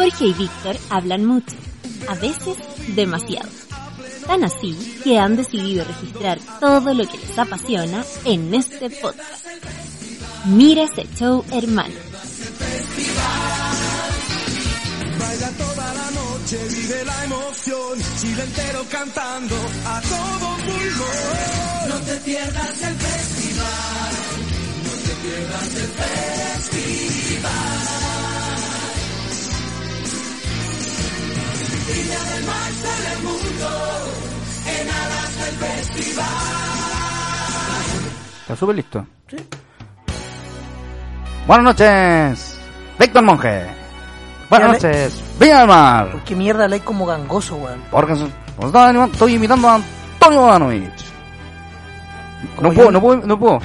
Jorge y Víctor hablan mucho, a veces demasiado. Tan así que han decidido registrar todo lo que les apasiona en este podcast. Mira ese show, hermano. Baila toda la noche, vive la emoción, Chile entero cantando a todo pulmón. No te pierdas el festival, no te pierdas el festival. Viña del Mar sale el mundo, en alas del festival. ¿Está súper listo? Sí. Buenas noches, Víctor Monge. Buenas noches, Viña del Mar. ¿Por qué mierda le hay como gangoso, weón? Porque estoy imitando a Antonio Bodanovich. No puedo, no puedo, no puedo.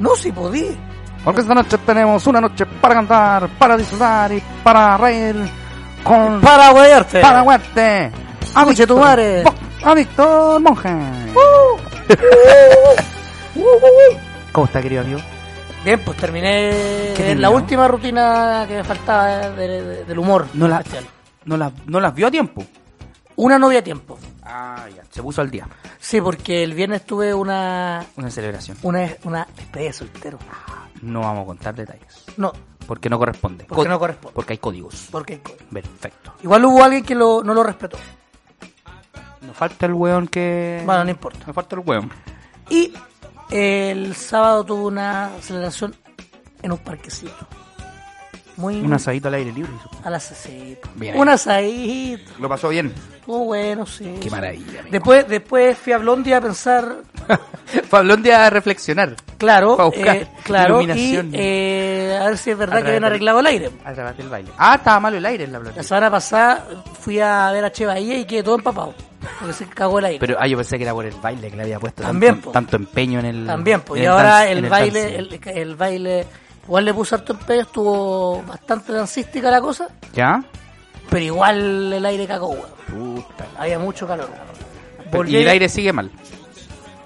No, si podí. Porque esta noche tenemos una noche para cantar, para disfrutar y para reír con... Para weyarte. Para huerte. A tu Víctor- madre. Bo- A Víctor Monge. ¿Cómo está, querido amigo? Bien, pues terminé ¿Qué la última rutina que me faltaba eh, de- de- del humor. No la-. ¿No las, no las vio a tiempo? Una novia a tiempo. Ah, ya. Se puso al día. Sí, porque el viernes tuve una Una celebración. una, una despedida de soltero. No vamos a contar detalles. No, Porque no corresponde. Porque Co- no corresponde. Porque hay códigos. porque Perfecto. igual hubo alguien que lo, no lo respetó. Nos falta el weón que... Bueno, no importa. Nos falta el weón. Y el sábado tuve una celebración en un parquecito. Muy Un asadito al aire libre. a las sí, Bien Un asadito. Lo pasó bien. Estuvo bueno, sí. Qué maravilla, amigo. Después, después fui a Blondie a pensar, Pablo, un día a reflexionar. claro, Fue a buscar eh, claro, y iluminación. eh, a ver si es verdad A que habían arreglado el aire. A través del baile. Ah, estaba malo el aire en la La blondie. semana pasada fui a ver a Che Bahía y quedé todo empapado, porque se cagó el aire. Pero, ah, yo pensé que era por el baile que le había puesto También, tanto, po. tanto empeño en el... También, pues, en y el ahora dance- el, baile, dance. el, el baile, igual le puse harto empeño, estuvo bastante dancística la cosa, ¿Ya? pero igual el aire cagó, weón. Puta. Había mucho calor. Volví- y el aire sigue mal.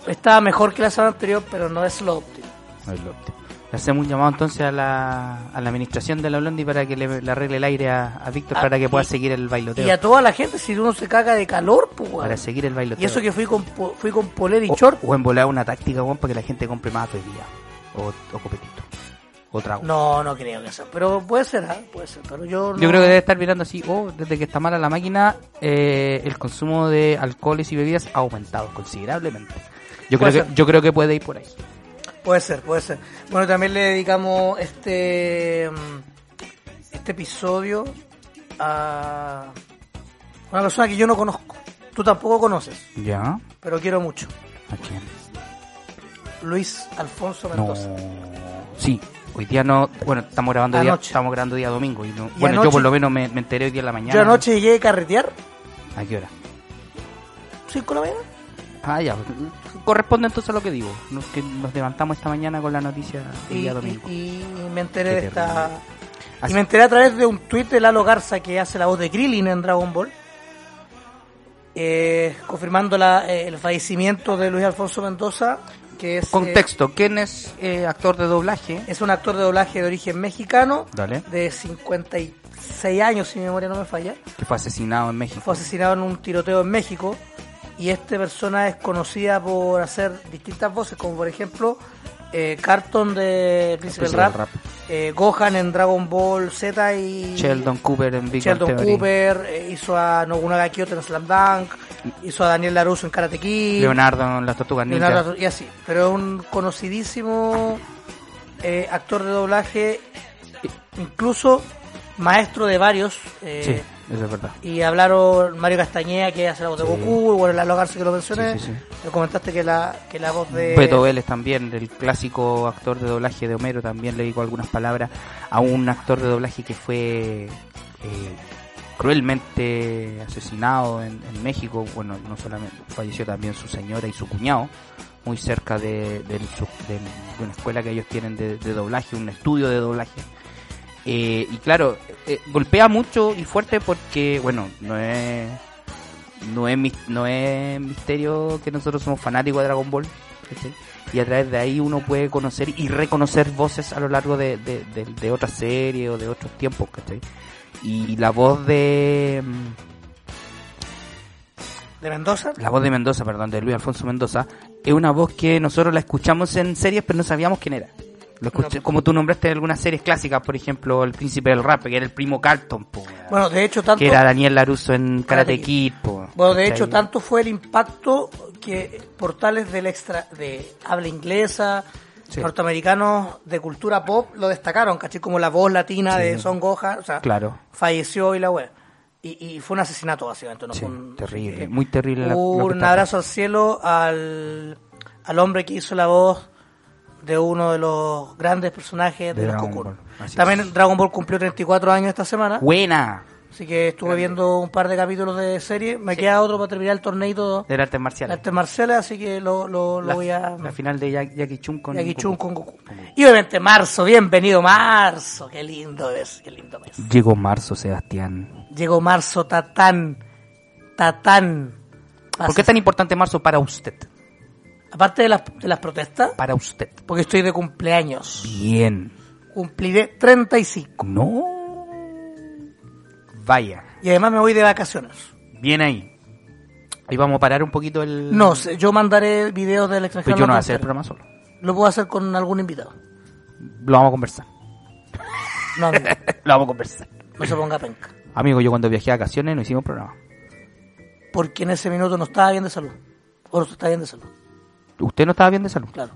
Estaba mejor que la semana anterior, pero no es lo óptimo. No es lo óptimo. Le hacemos un llamado entonces a la, a la administración de la Blondie para que le, le arregle el aire a, a Víctor Ah, para que pueda y- seguir el bailoteo. Y a toda la gente, si uno se caga de calor, pues, weón. Para seguir el bailoteo. Y eso que fui con, fui con polera y o, short. o en volar una táctica, weón, para que la gente compre más bebida. O, o copetito. O trago. No, no creo que sea. Pero puede ser, ¿ah? puede ser. Pero yo no... Yo creo que debe estar mirando así, oh, desde que está mala la máquina, eh, el consumo de alcoholes y bebidas ha aumentado considerablemente. Yo creo, que, yo creo que puede ir por ahí. Puede ser, puede ser. Bueno, también le dedicamos este mm, este episodio a una persona que yo no conozco. Tú tampoco conoces, ¿Ya? pero quiero mucho. ¿A quién? Luis Alfonso No. Mendoza. Sí, hoy día no. Bueno, estamos grabando día, estamos grabando día domingo. Y no- Y bueno, yo por lo menos me, me enteré hoy día en la mañana. Yo anoche llegué a carretear, ¿A qué hora? 5 de la mañana. Ah, ya. Corresponde entonces a lo que digo. Nos, que nos levantamos esta mañana con la noticia del día domingo. y me enteré Qué de esta... Así- Y me enteré a través de un tuit de Lalo Garza que hace la voz de Krillin en Dragon Ball. eh, confirmando la, eh, el fallecimiento de Luis Alfonso Mendoza, que es, eh, Contexto, ¿quién es eh, actor de doblaje? es un actor de doblaje de origen mexicano, Dale. de 56 años, si mi memoria no me falla. Que fue asesinado en México. Fue asesinado en un tiroteo en México. Y esta persona es conocida por hacer distintas voces, como por ejemplo eh, Carton de Príncipe del Príncipe del Rap, Rap. eh, Gohan en Dragon Ball Z y Sheldon Cooper en Big Sheldon Theory. Cooper, eh, hizo a Nobunaga Kyoto en Slam Dunk, hizo a Daniel LaRusso en Karate Kid, Leonardo en Las Tortugas Ninja. Y así. Pero es un conocidísimo eh, actor de doblaje, incluso maestro de varios. Sí, eso es verdad. Y hablaron Mario Castañeda, que hace la voz de Sí. Goku, bueno, la Garza que lo mencioné. Sí, sí, sí. Me comentaste que la, que la voz de... Beto Vélez también, el clásico actor de doblaje de Homero, también le digo algunas palabras a un actor de doblaje que fue eh, cruelmente asesinado en, en México. Bueno, no solamente falleció también su señora y su cuñado, muy cerca de, del- de una escuela que ellos tienen de, de doblaje, un estudio de doblaje. Eh, y claro, eh, golpea mucho y fuerte porque, bueno, no es no es, no es misterio que nosotros somos fanáticos de Dragon Ball. ¿cachai? Y a través de ahí uno puede conocer y reconocer voces a lo largo de, de, de- de otras series o de otros tiempos. ¿cachai? Y la voz de... mm, ¿De Mendoza? La voz de Mendoza, perdón, de Luis Alfonso Mendoza, es una voz que nosotros la escuchamos en series, pero no sabíamos quién era. Lo escuché- No. como tú nombraste en algunas series clásicas, por ejemplo, El Príncipe del Rap, que era el primo Carlton, po. Bueno, de hecho, tanto... que era Daniel Laruso en Karate Karate Kid. po, Bueno, de hecho, tanto fue el impacto que portales del extra de habla inglesa, Sí. norteamericanos de cultura pop lo destacaron, ¿cachai? Como la voz latina de Son Goja, o sea, Claro. falleció y la web. Y, y fue un asesinato, básicamente. ¿no? Sí, Fue un- terrible, eh, muy terrible. un abrazo al cielo al, al hombre que hizo la voz de uno de los grandes personajes de, De los Dragon Cocoon. Ball, así También es. Dragon Ball cumplió 34 años esta semana. Buena. Así que estuve viendo un par de capítulos de serie. Me queda otro para terminar el torneo De artes marciales. artes marciales, así que lo, lo, lo La, voy a... la final de Ya- Jackie Chun con Jackie Chun Goku. con Goku. Y obviamente marzo, bienvenido marzo. Qué lindo es, qué lindo mes. Llegó marzo, Sebastián. Llegó marzo, tatán, tatán. ¿Por qué es tan importante marzo para usted? Aparte de las, de las protestas, Para usted. porque estoy de cumpleaños. Bien. Cumpliré 35. No. Vaya. Y además me voy de vacaciones. Bien ahí. Ahí vamos a parar un poquito el... No sé, yo mandaré videos del Pero extranjero. yo no voy a hacer el programa solo. Lo puedo hacer con algún invitado. Lo vamos a conversar. No, amigo, Lo vamos a conversar. no se ponga penca. Amigo, yo cuando viajé a vacaciones no hicimos programa. Porque en ese minuto no estaba bien de salud. Ahora está bien de salud, Usted no estaba bien de salud. claro.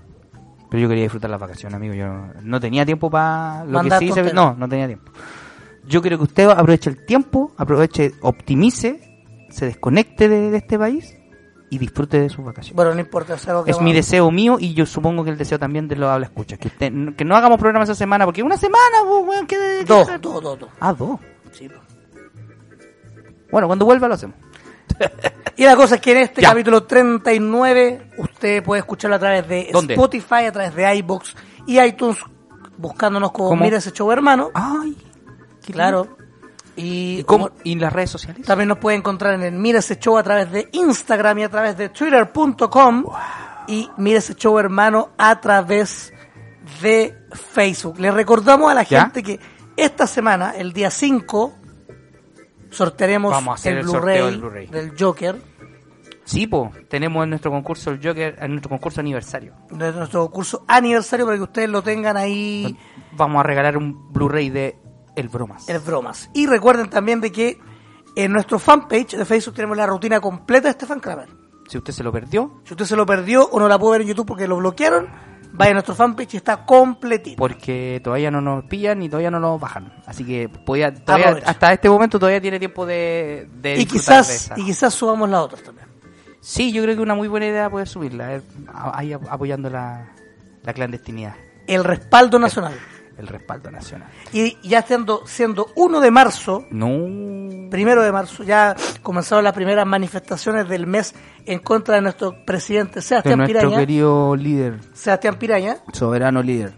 Pero yo quería disfrutar las vacaciones, amigo. Yo no, tenía tiempo para lo que sí se. No, no tenía tiempo. Yo creo que usted aproveche el tiempo, aproveche, optimice, se desconecte de, de este país y disfrute de sus vacaciones. Bueno, no importa, es algo que es mi deseo mío y yo supongo que el deseo también de los habla escucha. Que, usted, que no hagamos programa esa semana, porque una semana, weón, ¿qué de- Dos, dos, dos, dos. Ah, dos. Sí, pues. Bueno, cuando vuelva lo hacemos. Y la cosa es que en este Ya. capítulo 39 usted puede escucharlo a través de ¿Dónde? Spotify, a través de iBox y iTunes, buscándonos como ¿Cómo? Mira ese show hermano. Ay, qué claro. Y, ¿Y, cómo? ¿Y las redes sociales? también nos puede encontrar en el Mira ese show a través de Instagram y a través de Twitter.com y Mira ese show hermano a través de Facebook. Le recordamos a la ¿Ya? gente que esta semana, el día 5, sortearemos Vamos a hacer el Blu-ray. del Joker. Sí, po, tenemos en nuestro concurso el Joker, en nuestro concurso aniversario. de nuestro curso aniversario para que ustedes lo tengan ahí Vamos a regalar un Blu-ray de El Bromas. en bromas. Y recuerden también de que en nuestro fanpage de Facebook tenemos la rutina completa de Stefan Kramer. Si usted se lo perdió, Si usted se lo perdió o no la puede ver en YouTube porque lo bloquearon, vaya a nuestro fanpage y está completito. porque todavía no nos pillan y todavía no nos bajan. Así que podía- todavía- hasta este momento todavía tiene tiempo de, de Y disfrutar de quizás, esa. y quizás subamos las otras también. Sí, yo creo que una muy buena idea poder subirla, eh, ahí ap- apoyando la, la clandestinidad, El respaldo nacional. el respaldo nacional. Y ya siendo, siendo 1 de marzo, No. primero de marzo, ya comenzaron las primeras manifestaciones del mes en contra de nuestro presidente De Sebastián nuestro Piraña. querido líder, Sebastián Piraña. soberano líder.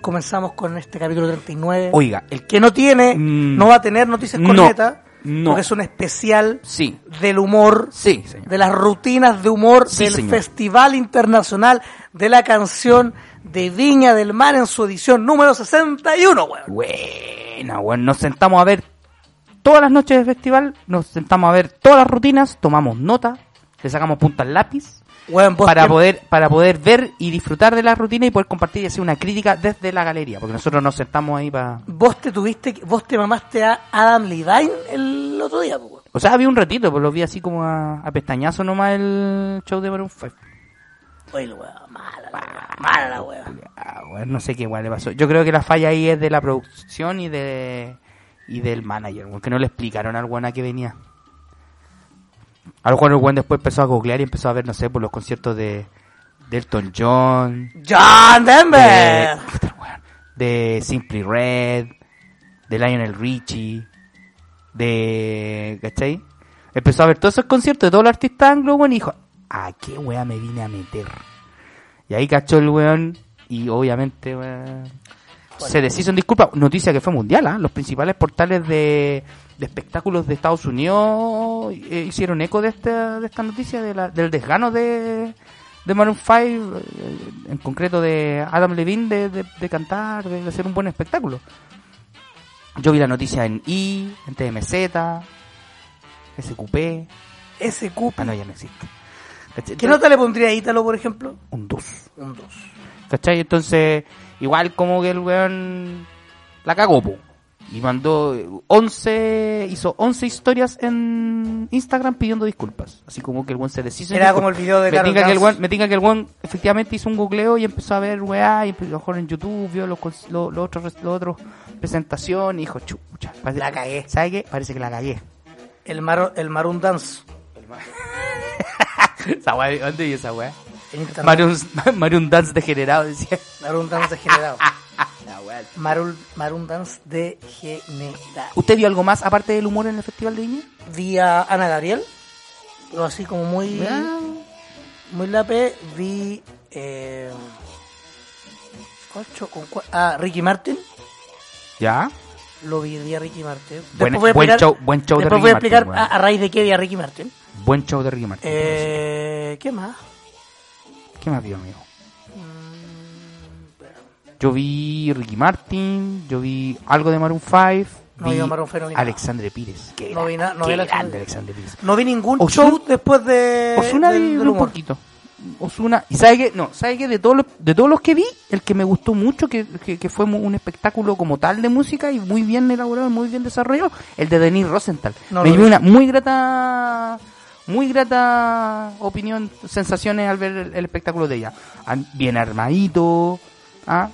Comenzamos con este capítulo 39. Oiga, el que no tiene, Mm. no va a tener noticias No. cornetas, No. Porque es un especial Sí, del humor, sí, señor. de las rutinas de humor Sí, del señor. Festival Internacional de la Canción de Viña del Mar en su edición número 61, weón. Buena, bueno, nos sentamos a ver todas las noches del festival, nos sentamos a ver todas las rutinas, tomamos nota, le sacamos punta al lápiz Weón, para poder para poder ver y disfrutar de la rutina y poder compartir y hacer una crítica desde la galería, porque nosotros nos sentamos ahí para... vos te tuviste, que- vos te mamaste a Adam Levine el otro día, pues, weón. O sea, había un ratito, pues lo vi así como a, a pestañazo nomás el show de Maroon 5. Oye, weón, mala la weón, mala la weón. Ah, bueno, no sé qué igual le pasó. Yo creo que la falla ahí es de la producción y de y del manager, porque no le explicaron al weón a qué venía. A lo mejor el weón después empezó a googlear y empezó a ver, no sé, por los conciertos de, de Elton John, John de, Denver. weón, de Simply Red, de Lionel Richie, de... ¿cachai? Empezó a ver todos esos conciertos de todos los artistas anglo, weón, y dijo, ¿a qué weá me vine a meter? Y ahí cachó el weón y obviamente weón, se deshizo en disculpa. Noticia que fue mundial, ¿ah? los principales portales de, de espectáculos de Estados Unidos eh, hicieron eco de esta, de esta noticia, de la- del desgano de, de Maroon 5, eh, en concreto de Adam Levine, de, de, de cantar, de, hacer un buen espectáculo. Yo vi la noticia en I, en TMZ, SQP. SQ. Ah, no, ya no existe. ¿Cachai? ¿Qué nota le pondría a Ítalo, por ejemplo? Un 2. Un 2. ¿Cachai? Entonces, igual como que el weón la cagó, po. Y mandó 11, hizo 11 historias en Instagram pidiendo disculpas. Así como que el weón se deshizo. Era disculpas. como el video de me tinca que el weón, me tinca que el weón efectivamente hizo un googleo y empezó a ver weá, y a lo mejor en YouTube vio los, los, los otros, los otros presentaciones y dijo, chucha, parece- La cagué. ¿Sabe qué? Parece que la cagué. El, Mar el Maroon Dance. esa weá, ¿dónde vi esa weá? Mario un dance degenerado, decía. Maroon Dance degenerado. Maroon, Maroon Dance degenerado. ¿Usted vio algo más aparte del humor en el Festival de Viña? Vi a Ana Gabriel. Pero así como muy... Muy lape. Vi... Eh, ocho, con cua- ah, Ricky Martin. ¿Ya? Lo vi, vi a Ricky Martin. Buen- Después voy a buen explicar, show- buen show de después Ricky voy a explicar Martin, a, a raíz de qué vi a Ricky Martin. Buen show de Ricky Martin. Eh, ¿Qué más? ¿Qué más vio, amigo? Yo vi Ricky Martin, yo vi algo de Maroon 5, No vi vi a Maroon 5, no vi. Alexandre Pires. Qué No vi nada, no vi Alexandre Pires. Alexandre Pires. No vi ningún Ozuna- show después de... Osuna vi del un poquito. Osuna, y sabe que, no, sabe que de todos los, de todos los que vi, el que me gustó mucho, que, que, que fue un espectáculo como tal de música y muy bien elaborado, muy bien desarrollado, el de Denis Rosenthal. No me dio una muy grata, muy grata opinión, sensaciones al ver el, el espectáculo de ella. Bien armadito, ¿ah?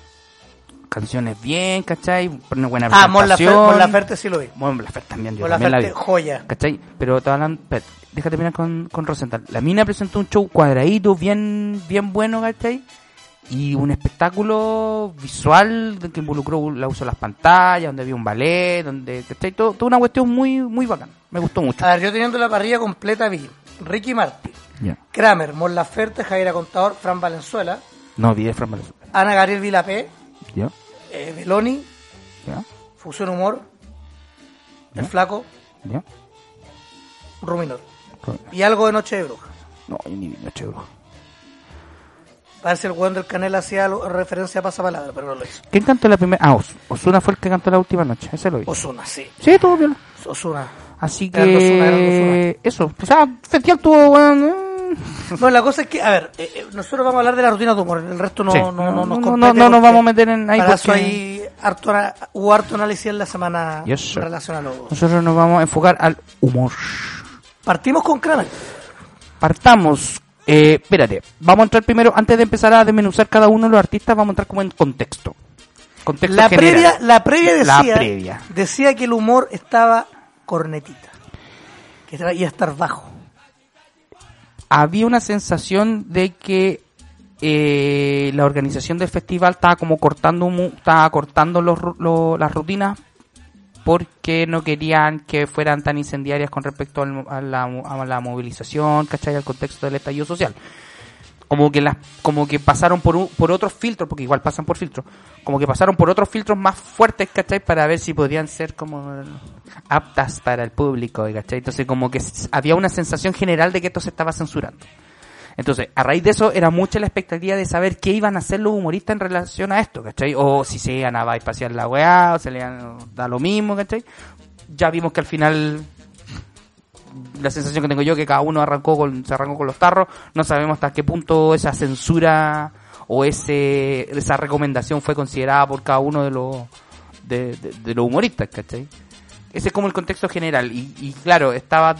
Canciones bien, ¿cachai? Una buena Ah, presentación. Mon Laferte sí lo vi. Mon Laferte también, yo Mon también la vi. Joya. ¿Cachai? Pero te hablan, espérate, déjate terminar con, con Rosenthal. La mina presentó un show cuadradito, bien, bien bueno, ¿cachai? Y un espectáculo visual que involucró la uso de las pantallas, donde había un ballet, donde, ¿cachai? Todo, toda una cuestión muy, muy bacán. Me gustó mucho. A ver, yo teniendo la parrilla completa vi Ricky Martin, Ya. Kramer, Mon Laferte, Javier Contador, Fran Valenzuela, No, vi de Fran Valenzuela. Ana Gabriel Vilapé, Ya, eh, Beloni, Fusión Humor, El. Flaco, ya. Ruminor. Y algo de Noche de Bruja. No, yo ni vi Noche de Bruja. Parece el weón del canal hacía referencia a pasapalabra, pero no lo hizo. ¿Quién cantó la primera? Ah, Os- Osuna fue el que cantó la última noche. Ese lo vi. Osuna, sí. Sí, todo bien. Osuna. Así Eran dos Ozuna, eran dos que... Eso. O sea, festival tuvo, weón, eh. No, la cosa es que, a ver, eh, eh, nosotros vamos a hablar de la rutina de humor, el resto no, Sí. no, no, nos no, compete no, no nos vamos a meter en ahí Para eso hay harto, hubo harto análisis en la semana Yes, en relación a nosotros nos vamos a enfocar al humor. Partimos con Kramer. Partamos. Eh, espérate, vamos a entrar primero, antes de empezar a desmenuzar cada uno de los artistas, vamos a entrar como en contexto. Contexto La general. previa, la previa La decía, previa. decía que el humor estaba cornetita, que iba a estar bajo. Había una sensación de que eh, la organización del festival estaba como cortando estaba cortando los, las rutinas porque no querían que fueran tan incendiarias con respecto al a, la, a la movilización, ¿cachai? Al contexto del estallido social. Como que las, como que pasaron por un, por otros filtros, porque igual pasan por filtros, como que pasaron por otros filtros más fuertes, ¿cachai? Para ver si podían ser como aptas para el público, ¿cachai? Entonces como que había una sensación general de que esto se estaba censurando. Entonces, a raíz de eso, era mucha la expectativa de saber qué iban a hacer los humoristas en relación a esto, ¿cachai? O si se iban a bypassar la weá, o se le iban a dar lo mismo, ¿cachai? Ya vimos que al final, la sensación que tengo yo que cada uno arrancó con, se arrancó con los tarros, no sabemos hasta qué punto esa censura o ese, esa recomendación fue considerada por cada uno de los, de, de- de los humoristas, ¿cachai? Ese es como el contexto general. Y, y claro, estaba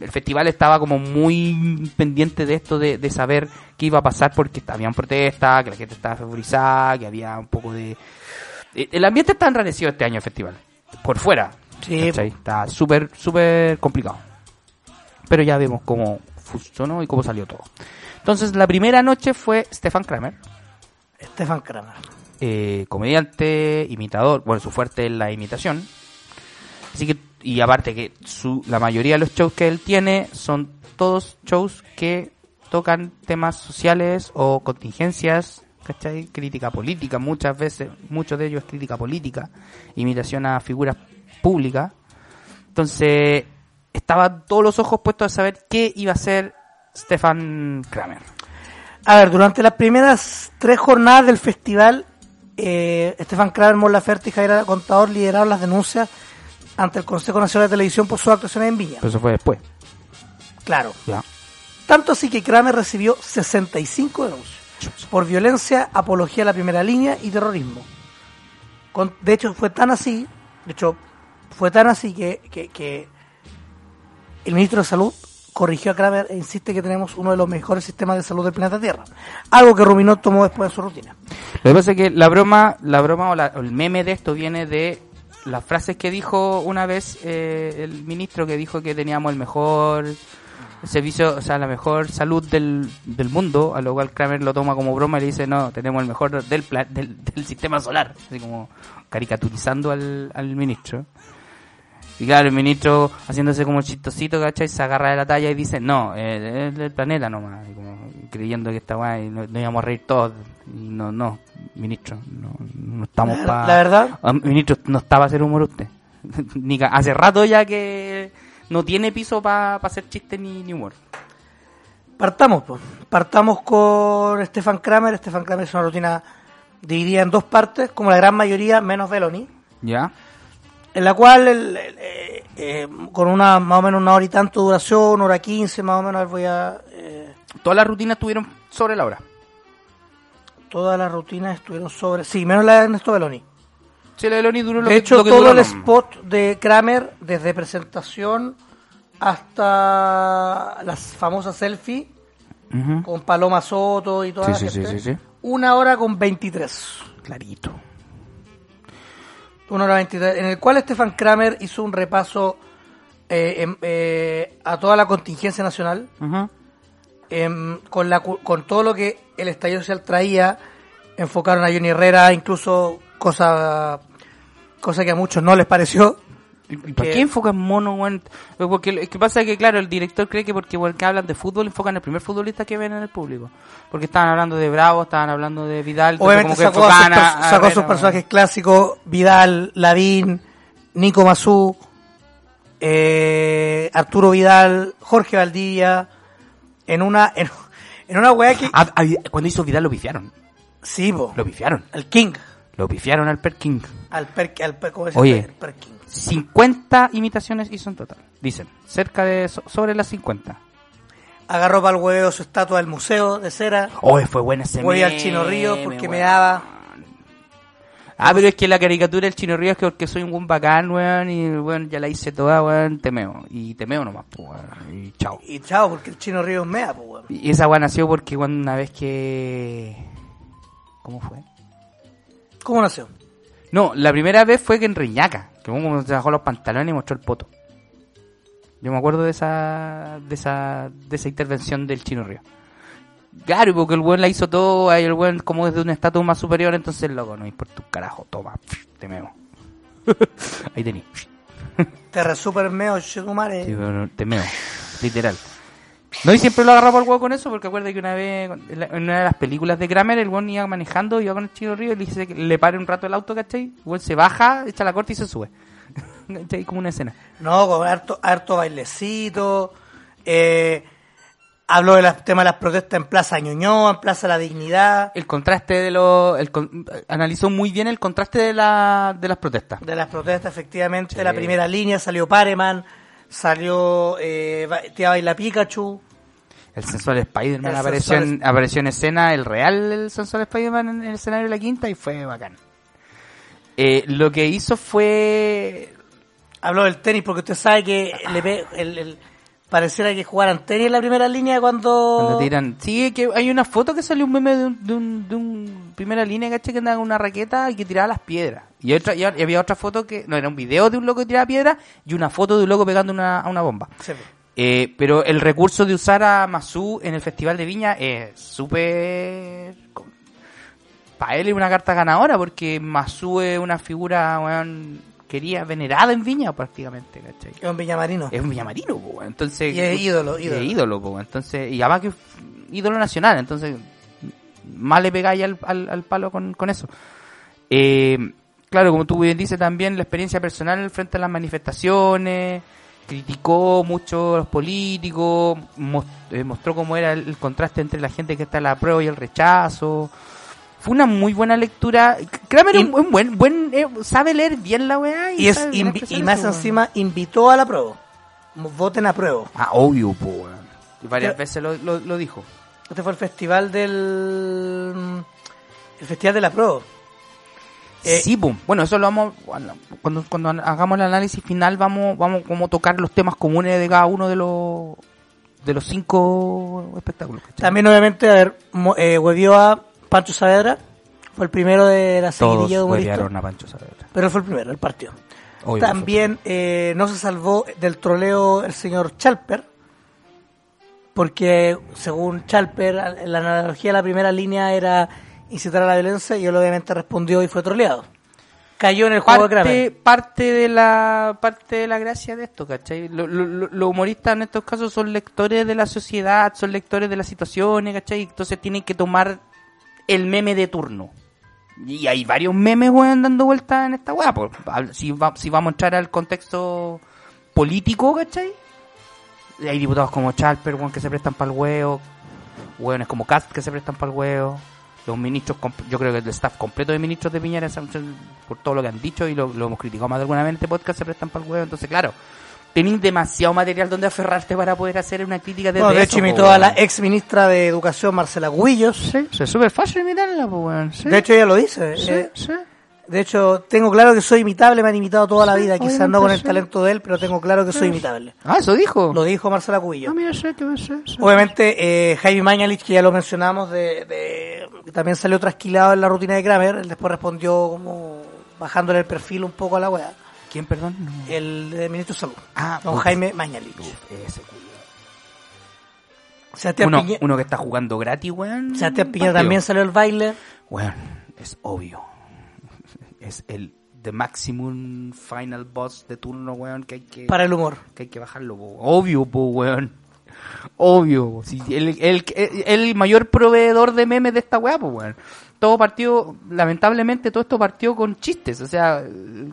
el festival estaba como muy pendiente de esto, de, de saber qué iba a pasar porque habían protestas, que la gente estaba favorizada, que había un poco de... eh, El ambiente está enrarecido este año el festival. Por fuera. Sí. ¿cachai? Está súper, súper complicado. Pero ya vemos cómo funcionó y cómo salió todo. Entonces, la primera noche fue Stefan Kramer, Stefan Kramer. eh, comediante, imitador, bueno, su fuerte es la imitación. Así que, y aparte que su, la mayoría de los shows que él tiene son todos shows que tocan temas sociales o contingencias, ¿cachai? Crítica política, muchas veces, muchos de ellos es crítica política, imitación a figuras públicas. Entonces, estaban todos los ojos puestos a saber qué iba a hacer Stefan Kramer. A ver, durante las primeras tres jornadas del festival, eh, Estefan Kramer, Mon Laferte y Javier Contador lideraron las denuncias ante el Consejo Nacional de Televisión por sus actuaciones en Viña. Pero eso fue después. Claro. Ya. Tanto así que Kramer recibió 65 denuncias por violencia, apología a la primera línea y terrorismo. Con- de hecho, fue tan así, de hecho, fue tan así que, que- que el ministro de Salud corrigió a Kramer e insiste que tenemos uno de los mejores sistemas de salud del planeta Tierra. Algo que Ruminot tomó después de su rutina. Lo que pasa es que la broma, la broma o, la- o el meme de esto viene de las frases que dijo una vez eh, el ministro que dijo que teníamos el mejor servicio, o sea, la mejor salud del, del mundo, a lo cual Kramer lo toma como broma y le dice, no, tenemos el mejor del, del, del sistema solar, así como caricaturizando al, al ministro. Y claro, el ministro haciéndose como chistosito, ¿cachai? Se agarra de la talla y dice, no, eh, es del planeta nomás. Y como creyendo que esta weá, no, no íbamos a reír todos. Y no, no, ministro, no, no estamos para... la verdad- ministro, no está para hacer humor usted. ni hace rato ya que no tiene piso para hacer chistes ni, ni humor. Partamos, pues. Partamos con Stefan Kramer. Stefan Kramer es una rutina dividida en dos partes, como la gran mayoría, menos Beloni. ¿Ya? En la cual el- el- eh, eh, con una más o menos una hora y tanto duración, una hora quince más o menos voy a eh, Todas las rutinas estuvieron sobre la hora. todas las rutinas estuvieron sobre sí menos la de Ernesto Beloni Sí, la de Loni duró lo de que- hecho lo que todo duró, el spot de Kramer desde presentación hasta las famosas selfies Ujú. con Paloma Soto y toda Sí, la sí, sí, gente, sí, sí. una hora con 23 Clarito. Una hora 23, en el cual Stefan Kramer hizo un repaso eh, em- eh, a toda la contingencia nacional, em, con, la, con todo lo que el estallido social traía, enfocaron a Johnny Herrera, incluso cosa, cosa que a muchos no les pareció. ¿Y ¿Por que- qué enfocan mono, weón? Porque lo que pasa es que, claro, el director cree que porque weón, que hablan de fútbol enfocan el primer futbolista que ven en el público. Porque estaban hablando de Bravo, estaban hablando de Vidal, Obviamente como que sacó, a- a sacó a sus personajes clásicos, Vidal, Lavín, Nico Mazú, eh, Arturo Vidal, Jorge Valdivia, en una, en, en una weá que... Ah, cuando hizo Vidal lo pifiaron. Sí, po, Lo pifiaron. al King. Lo pifiaron al Perkin. Al per, al per- ¿cómo se Oye. llama? El Perkin. 50 imitaciones hizo en total. Dicen, cerca de so- sobre las 50. Agarró para el huevo su estatua del museo de cera. Oye, fue buena ese Voy al Chino Río porque me weón. daba. Ah, pero es que la caricatura del Chino Río es que porque soy un buen bacán, weón, y weón, ya la hice toda, weón, temeo. Y temeo nomás, pues, weón, y chao. Y chao, porque el chino río es mea, pues, weón. Y esa weón nació porque cuando una vez que... ¿Cómo fue? ¿Cómo nació? No, la primera vez fue que en Reñaca, que uno se bajó los pantalones y mostró el poto. Yo me acuerdo de esa, de esa, de esa intervención del Chino Río. Claro, porque el weón la hizo todo, el weón como desde un estatus más superior, entonces loco, no importa un carajo, toma, te meo. ahí tení. Te re super meo. Sí, pero te meo, literal. No, y siempre lo agarraba al huevo con eso, porque acuerda que una vez, en una de las películas de Kramer, el weón iba manejando, iba con el chino río y le dice que le pare un rato el auto, ¿cachai? El se baja, echa la corte y se sube. ¿Cachai? Como una escena. No, con harto, harto bailecito. Eh, habló del tema de las protestas en Plaza Ñuñoa, en Plaza La Dignidad. El contraste de los... El, analizó muy bien el contraste de, la, de las protestas. De las protestas, efectivamente, Sí. la primera línea salió Pareman, salió eh, Tía Baila Pikachu. El sensual Spider-Man apareció, sensual en, apareció en escena, el real el sensual Spider-Man en el escenario de la quinta y fue bacán. Eh, lo que hizo fue... Habló del tenis porque usted sabe que le pe- el, el- pareciera que jugaran tenis en la primera línea cuando... Cuando tiran. Sí, que hay una foto que salió un meme de un, de un, de un primera línea, ¿cachai? Que andaba con una raqueta y que tiraba las piedras. Y, otra, y había otra foto que, no, era un video de un loco que tiraba piedras y una foto de un loco pegando una, a una bomba. Sí. Eh, pero el recurso de usar a Masu en el Festival de Viña es súper... Para él es una carta ganadora porque Masu es una figura, weón, quería, venerada en Viña prácticamente, ¿cachai? Es un villamarino. Es un villamarino, po, weón. entonces... Y es ídolo, y ídolo. es ídolo, entonces... Y además que es ídolo nacional, entonces... Más le pegáis al, al, al palo con, con eso. Eh, claro, como tú bien dices también, la experiencia personal frente a las manifestaciones, criticó mucho a los políticos, eh, mostró cómo era el, el contraste entre la gente que está a la prueba y el rechazo. Fue una muy buena lectura. Kramer es un buen, buen, buen, eh, sabe leer bien la weá. Y, Y, es y más encima invitó a la prueba. Voten a prueba. Ah, obvio, po. Y varias Pero- veces lo, lo, lo dijo. Este fue el festival del. El festival de la prueba. Eh, sí, pum. Bueno, eso lo vamos bueno, cuando cuando hagamos el análisis final vamos vamos como tocar los temas comunes de cada uno de los de los cinco espectáculos. ¿cachai? También, obviamente, a ver, mo- eh, huevió a Pancho Saavedra. Fue el primero de la todos seguidilla de humoristas. a Pancho Saavedra. Pero fue el primero, el partido. Obvio, También eh, no se salvó del troleo el señor Chalper, porque según Chalper, la analogía de la primera línea era incitar a la violencia y él obviamente respondió y fue troleado. Cayó en el juego de parte, Kramer. parte de la parte de la gracia de esto, ¿cachai? Lo- lo- lo- Los humoristas en estos casos son lectores de la sociedad, son lectores de las situaciones, ¿cachai? Entonces tienen que tomar el meme de turno. Y hay varios memes, weón, dando vueltas en esta weá. Si, va- si vamos a entrar al contexto político, ¿cachai? Hay diputados como Chalper, weón, que se prestan para el huevo. Weones como Cast que se prestan para el huevo. Los ministros, yo creo que el staff completo de ministros de Piñera, por todo lo que han dicho y lo, lo hemos criticado más de alguna vez en este podcast, se prestan para el huevo. Entonces, claro, tenéis demasiado material donde aferrarte para poder hacer una crítica desde Bueno, de hecho, imitó a la ex ministra de Educación, Marcela Cubillos. Sí, es súper fácil imitarla, pues. Sí, De hecho, ella lo dice. sí, Eh, sí. de hecho, tengo claro que soy imitable, me han imitado toda la Sí, vida. Quizás no con el sí. talento de él, pero tengo claro que soy imitable. Ah, eso dijo. Lo dijo Marcela Cubillos. Ah. Obviamente, eh, Jaime Mañalich, que ya lo mencionamos, de, de- que también salió trasquilado en la rutina de Kramer, él después respondió como bajándole el perfil un poco a la weá. ¿Quién, perdón? No. El Ministro de Salud, Ah, don uf. Jaime Mañalich. Ese culiao. Sebastián, uno que está jugando gratis, weón. Sebastián Piñera partido. también salió al baile. Weón, es obvio. Es el the maximum final boss de turno, weón, que hay que, Para el humor. que, hay que bajarlo, po. Obvio, po, weón. Obvio. Si el, el, el, el mayor proveedor de memes de esta weá, pues, weón. Todo partió, lamentablemente, todo esto partió con chistes, o sea,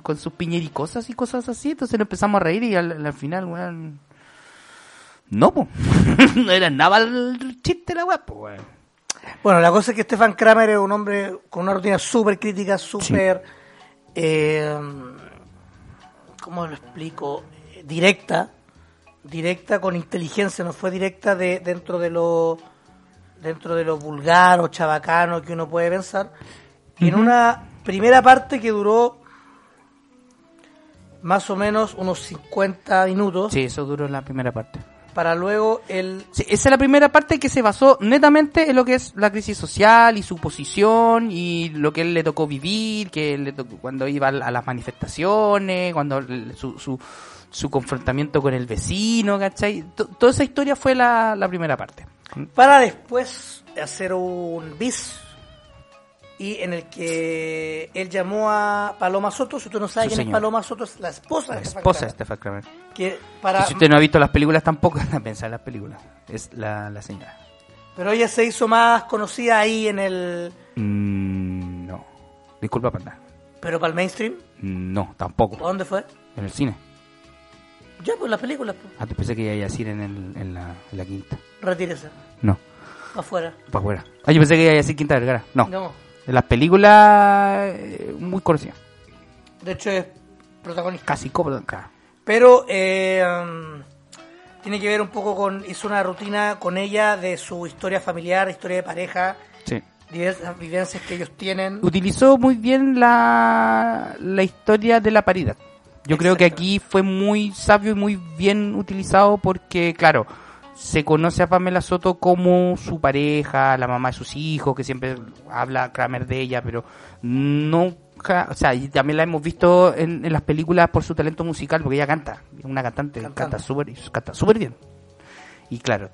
con sus piñericosas y cosas así. Entonces nos empezamos a reír y al, al final, weón. No, pues. no era nada el chiste la weá, pues, weón. Bueno, la cosa es que Stefan Kramer es un hombre con una rutina súper crítica, súper... eh, ¿Cómo lo explico? Eh, Directa. Directa con inteligencia, no fue directa de dentro de lo dentro de lo vulgar o chabacano que uno puede pensar. En una primera parte que duró más o menos unos 50 minutos, Sí, eso duró la primera parte. para luego el... Sí, esa es la primera parte que se basó netamente en lo que es la crisis social y su posición y lo que él le tocó vivir, que le tocó cuando iba a las manifestaciones, cuando su, su, su confrontamiento con el vecino, ¿cachai? To- toda esa historia fue la, la primera parte. Para después hacer un bis y en el que él llamó a Paloma Soto, si usted no sabe quién es. Paloma Soto, es la esposa La de esposa de Stefan Kramer. que para Y si usted no ha visto las películas tampoco, piensa en las películas. Es la, la señora. pero ella se hizo más conocida ahí en el Mm, no. Disculpa, panda. pero para el mainstream, No, ¿a tampoco. dónde fue? En el cine. Ya pues las películas, pues. Ah, te pensé que iba a decir en, el, en, la, en la quinta. retírese, No. pa' afuera. Para afuera. Ah, yo pensé que iba a decir Quinta Vergara. No. No, las películas eh, muy conocidas. de hecho es protagonista. Casi claro. Pero eh, um, tiene que ver un poco con, hizo una rutina con ella de su historia familiar, historia de pareja, Sí. diversas vivencias que ellos tienen. Utilizó muy bien la, la historia de la paridad. Yo creo que aquí fue muy sabio y muy bien utilizado porque, claro, se conoce a Pamela Soto como su pareja, la mamá de sus hijos, que siempre habla Kramer de ella, pero nunca, o sea, y también la hemos visto en, en las películas por su talento musical, porque ella canta, es una cantante, Cantante. canta súper canta súper bien. Y claro,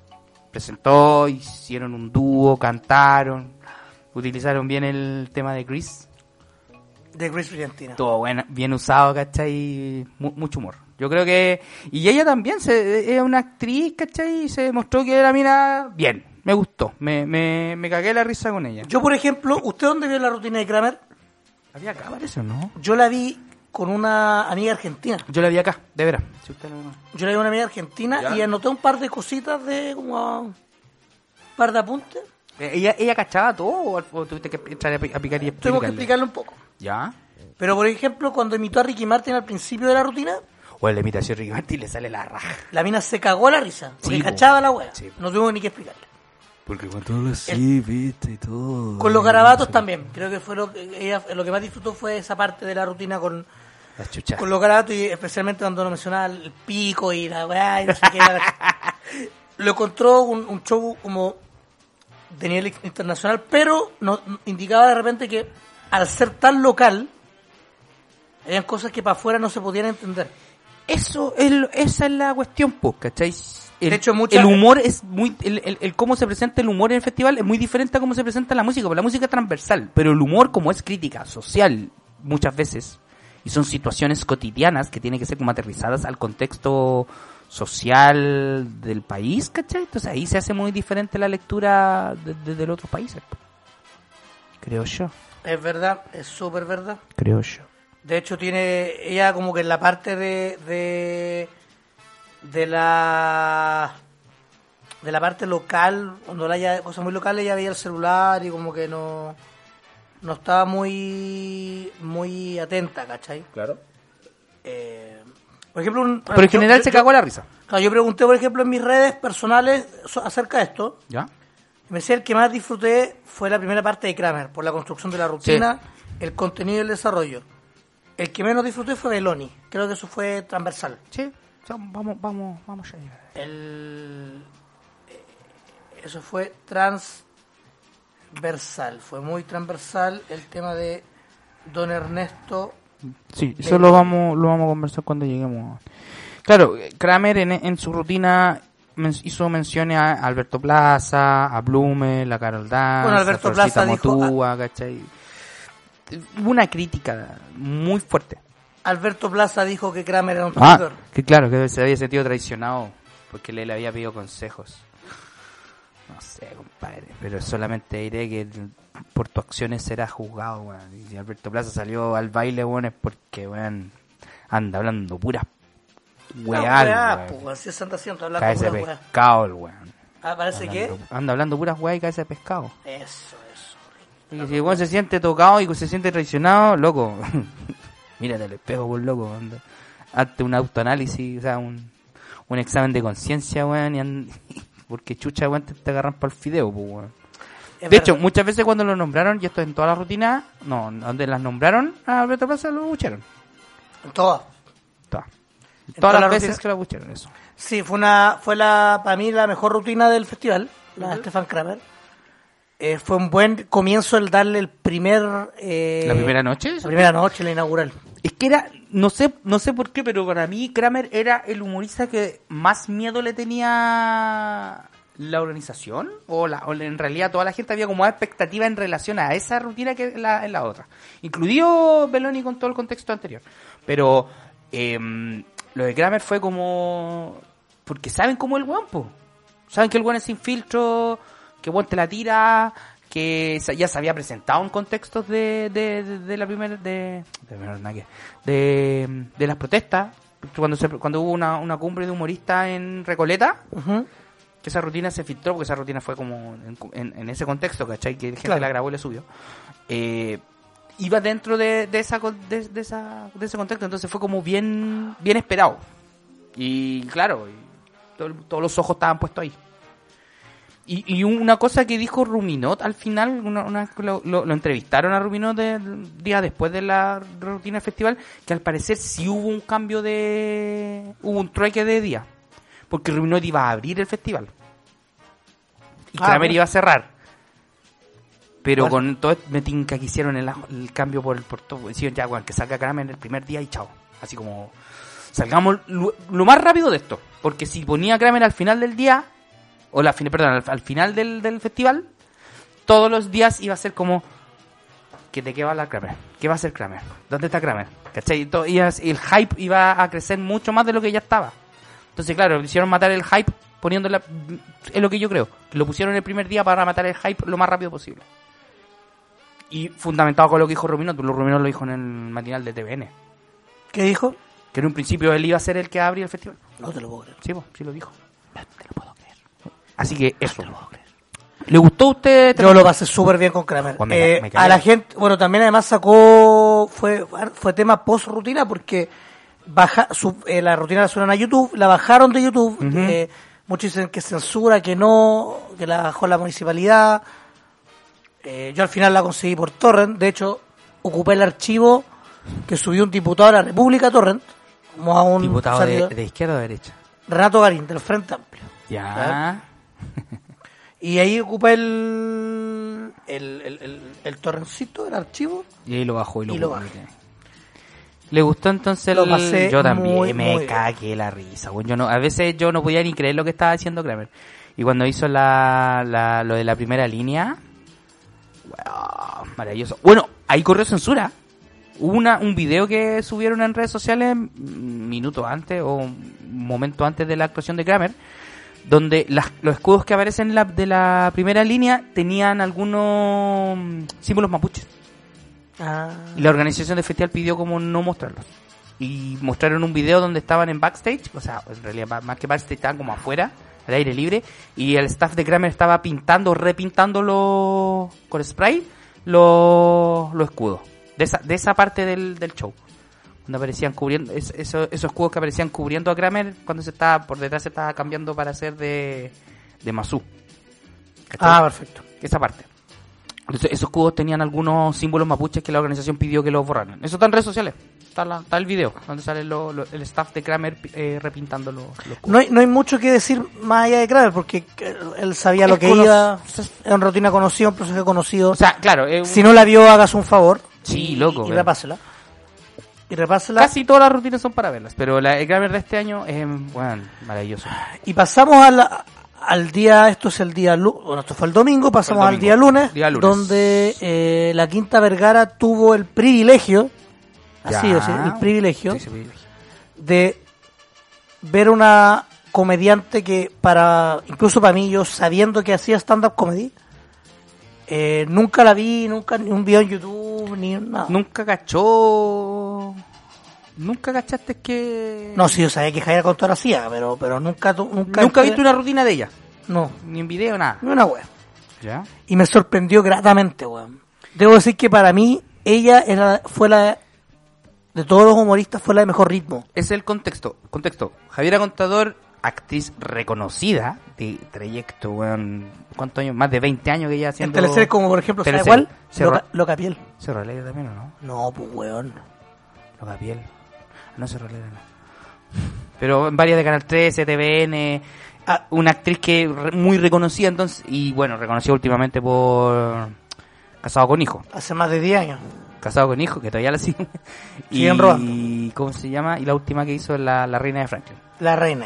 presentó, hicieron un dúo, cantaron, utilizaron bien el tema de Chris, De Grace Brillantina. todo bueno, bien usado, ¿cachai? Mu- mucho humor. Yo creo que... Y ella también se, es una actriz, ¿cachai? Y se demostró que era, mira, bien. Me gustó. Me, me, me cagué la risa con ella. Yo, por ejemplo, ¿usted dónde vio la rutina de Kramer? ¿Había acá, parece o no? Yo la vi con una amiga argentina. Yo la vi acá, de veras. Si usted no... Yo la vi con una amiga argentina Ya. y anoté un par de cositas de como un par de apuntes. Eh, ¿Ella, ella cachaba todo o, tuviste que entrar a, pi- a picar y Tengo que explicarle? explicarle un poco. ¿Ya? Pero, por ejemplo, cuando imitó a Ricky Martin al principio de la rutina, O en la imitación de Ricky Martin le sale la raja. la mina se cagó la risa. Porque Sí, po. cachaba la wea. Sí. No tuvo ni que explicarle. Porque con todo así, viste, y todo. Con los garabatos también. Creo que fue lo que ella lo que más disfrutó fue esa parte de la rutina con, los garabatos y especialmente cuando nos mencionaba el pico y la weá y no sé qué. la- Lo encontró un, un show como de nivel internacional, pero nos indicaba de repente que al ser tan local, habían cosas que para afuera no se podían entender. Eso es, esa es la cuestión, pues, ¿cachai? El, De hecho, el humor es muy, el, el- el cómo se presenta el humor en el festival es muy diferente a cómo se presenta la música, porque la música es transversal, pero el humor como es crítica social muchas veces, y son situaciones cotidianas que tienen que ser como aterrizadas al contexto social del país, ¿cachai? Entonces ahí se hace muy diferente la lectura desde de, los otros países. po. Creo yo, Es verdad, es súper verdad. creo yo. De hecho, tiene ella como que en la parte de, de, de la de la parte local, cuando haya cosas muy locales, ella veía el celular y como que no no estaba muy muy atenta, ¿cachai? Claro. Eh, por ejemplo, un- Pero en yo- general yo- se cagó la risa. Claro, yo pregunté, por ejemplo, en mis redes personales so- acerca de esto. ¿Ya? Me decía el que más disfruté fue la primera parte de Kramer, por la construcción de la rutina, el contenido y el desarrollo. El que menos disfruté fue Beloni. Creo que eso fue transversal. Sí, o sea, vamos, vamos, vamos allá. El, eh, eso fue transversal. Fue muy transversal el tema de Don Ernesto. Sí, eso lo vamos, lo vamos a conversar cuando lleguemos. Claro, Kramer en, en su rutina hizo menciones a Alberto Plaza, a Blume, la Carol Dance, Bueno, Alberto a Plaza dijo- Motúa, ¿cachai? Hubo una crítica muy fuerte. Alberto Plaza dijo que Kramer era un Ah, traidor. que claro, que se había sentido traicionado porque le, le había pedido consejos. No sé, compadre, pero solamente diré que por tus acciones será juzgado, weón. Y si Alberto Plaza salió al baile, weón, es porque, weón, anda hablando puras Weá, weá, weón. pues, es Santa Siento, hablando Cabeza de pescado, el weón. Ah, parece que... Anda hablando puras weá y cabeza de pescado. Eso, eso. Y si el weón se siente tocado y se siente traicionado, loco. Mírate al espejo, por loco. anda. Hazte un autoanálisis, o sea, un, un examen de conciencia, weón. Y and- porque chucha, weón, te, te agarran para el fideo, pues, weón. De hecho, muchas veces cuando lo nombraron, y esto en toda la rutina, no, donde las nombraron a Alberto Plaza lo bucharon. Todas. Todas. Todas toda las la veces rutina. que la bucharon, eso. Sí, fue una, fue la, para mí la mejor rutina del festival, la de Stefan Kramer. Eh, fue un buen comienzo el darle el primer... eh, ¿La primera noche? La primera noche, la inaugural. Es que era, no sé, no sé por qué, pero para mí Kramer era el humorista que más miedo le tenía la organización o, la, o en realidad toda la gente había como más expectativa en relación a esa rutina que en la, en la otra, incluido Beloni con todo el contexto anterior. Pero em, lo de Kramer fue como porque saben cómo es el weón, po. saben que el weón es sin filtro, que weón te la tira, que ya se había presentado en contextos de, de, de- de la primera de de, las protestas cuando se, cuando hubo una, una cumbre de humoristas en Recoleta que esa rutina se filtró porque esa rutina fue como en, en- en ese contexto ¿cachai? que gente Claro. la grabó y la subió eh, iba dentro de, de esa de, de esa de ese contexto entonces fue como bien bien esperado y claro y todo- todos los ojos estaban puestos ahí y, y una cosa que dijo Ruminot al final, una, una lo, lo- lo entrevistaron a Ruminot el día después de la rutina del festival, que al parecer sí hubo un cambio de... hubo un trueque de día, porque Ruminot iba a abrir el festival. Y Ah, Kramer bueno. iba a cerrar. Pero Bueno. con todo este metinca que hicieron el, el cambio por el por todo, decían ya, bueno, que salga Kramer el primer día y chao. Así como, salgamos lo, lo más rápido de esto. Porque si ponía Kramer al final del día, o la fin- perdón, al, al final del, del festival, todos los días iba a ser como que de qué va a hablar Kramer, qué va a hacer Kramer, dónde está Kramer, ¿cachai? Y el hype iba a crecer mucho más de lo que ya estaba. Entonces, claro, hicieron matar el hype poniéndola, es lo que yo creo, lo pusieron el primer día para matar el hype lo más rápido posible. Y fundamentado con lo que dijo Rumino, lo Rumino lo dijo en el matinal de TVN, ¿Qué dijo? que en un principio él iba a ser el que abría el festival. No te lo puedo creer. Sí, po, sí lo dijo. Así que eso. ¿Le gustó a usted? Yo lo pasé súper bien con Kramer. Pues me- Eh, me a la gente, bueno, también además sacó, fue, fue tema post rutina porque baja, su- eh, la rutina la subieron a YouTube, la bajaron de YouTube, Ujú. eh, muchos dicen que censura, que no, que la bajó la municipalidad. Eh, yo al final la conseguí por Torrent, de hecho, ocupé el archivo que subió un diputado de la República Torrent, como a un Diputado de, de izquierda o derecha. Renato Garín, del Frente Amplio. Ya. Y ahí ocupé el, el, el, el, el torrencito, el archivo. Y ahí lo bajó y lo, Y lo publiqué. bajé. ¿Le gustó entonces Lo pasé Yo también muy, me muy bien. cagué la risa. güey. Yo no, a veces yo no podía ni creer lo que estaba haciendo Kramer. Y cuando hizo la, la, lo de la primera línea, wow, maravilloso. Bueno, ahí corrió censura. Hubo una, un video que subieron en redes sociales mm, minutos antes o un momento antes de la actuación de Kramer, donde las- los escudos que aparecen en la, de la primera línea tenían algunos mm, símbolos mapuches. Ah, Y la organización del festival pidió como no mostrarlos. Y mostraron un video donde estaban en backstage, o sea, en realidad más- más que backstage estaban como afuera, al aire libre, y el staff de Kramer estaba pintando, repintando los, con spray los, los escudos. De esa, de esa parte del, del show. Donde aparecían cubriendo, es- eso- esos escudos que aparecían cubriendo a Kramer cuando se estaba, por detrás se estaba cambiando para ser de, de Masu. Ah, perfecto. esa parte. Entonces, esos cubos tenían algunos símbolos mapuches que la organización pidió que los borraran. Eso está en redes sociales. Está, la- está el video donde sale lo- lo- el staff de Kramer eh, repintando los, los. No hay, no hay mucho que decir más allá de Kramer, porque eh, él sabía Es lo que iba, es una rutina conocida, un personaje conocido. O sea, claro, un- si no la vio, hagas un favor. Sí, y- loco, Y, repásela. Y repásela. casi todas las rutinas son para verlas, pero la el Kramer de este año es bueno, maravilloso. Y pasamos a la- al día, esto es el día, bueno, esto fue el domingo, pasamos El al domingo. día lunes, Día lunes. donde eh, la Quinta Vergara tuvo el privilegio, así Ya. o sí, el privilegio, Sí, sí, privilegio. de ver una comediante que para, incluso para mí, yo sabiendo que hacía stand-up comedy, eh, nunca la vi, nunca ni un video en YouTube, ni nada. Nunca cachó. Nunca cachaste que. No, sí, yo sabía que Javier Contor hacía, pero, pero nunca, tu- nunca, Nunca viste una rutina de ella. No, Ni en video, nada. ni una wea. ¿Ya? Y me sorprendió gratamente, weón. Debo decir que para mí, ella era, fue la, de todos los humoristas, fue la de mejor ritmo. es el contexto. Contexto. Javiera Contador, actriz reconocida de trayecto, weón. ¿Cuántos años? Más de 20 años que ella En haciendo... teleseries como, por ejemplo, ¿sabes cuál? Loca, Loca Piel. Cerro Alegre también, ¿o no? No, pues, weón. Loca Piel. No Cerro Alegre, no. Pero en varias de Canal 13, TVN... ah, una actriz que re- muy reconocida entonces... Y bueno, reconocida últimamente por... Casado con hijo. Hace más de 10 años. Casado con hijo, que todavía la siguen. Y, robando. ¿Cómo se llama? Y la última que hizo la, la Reina de Franklin. La reina.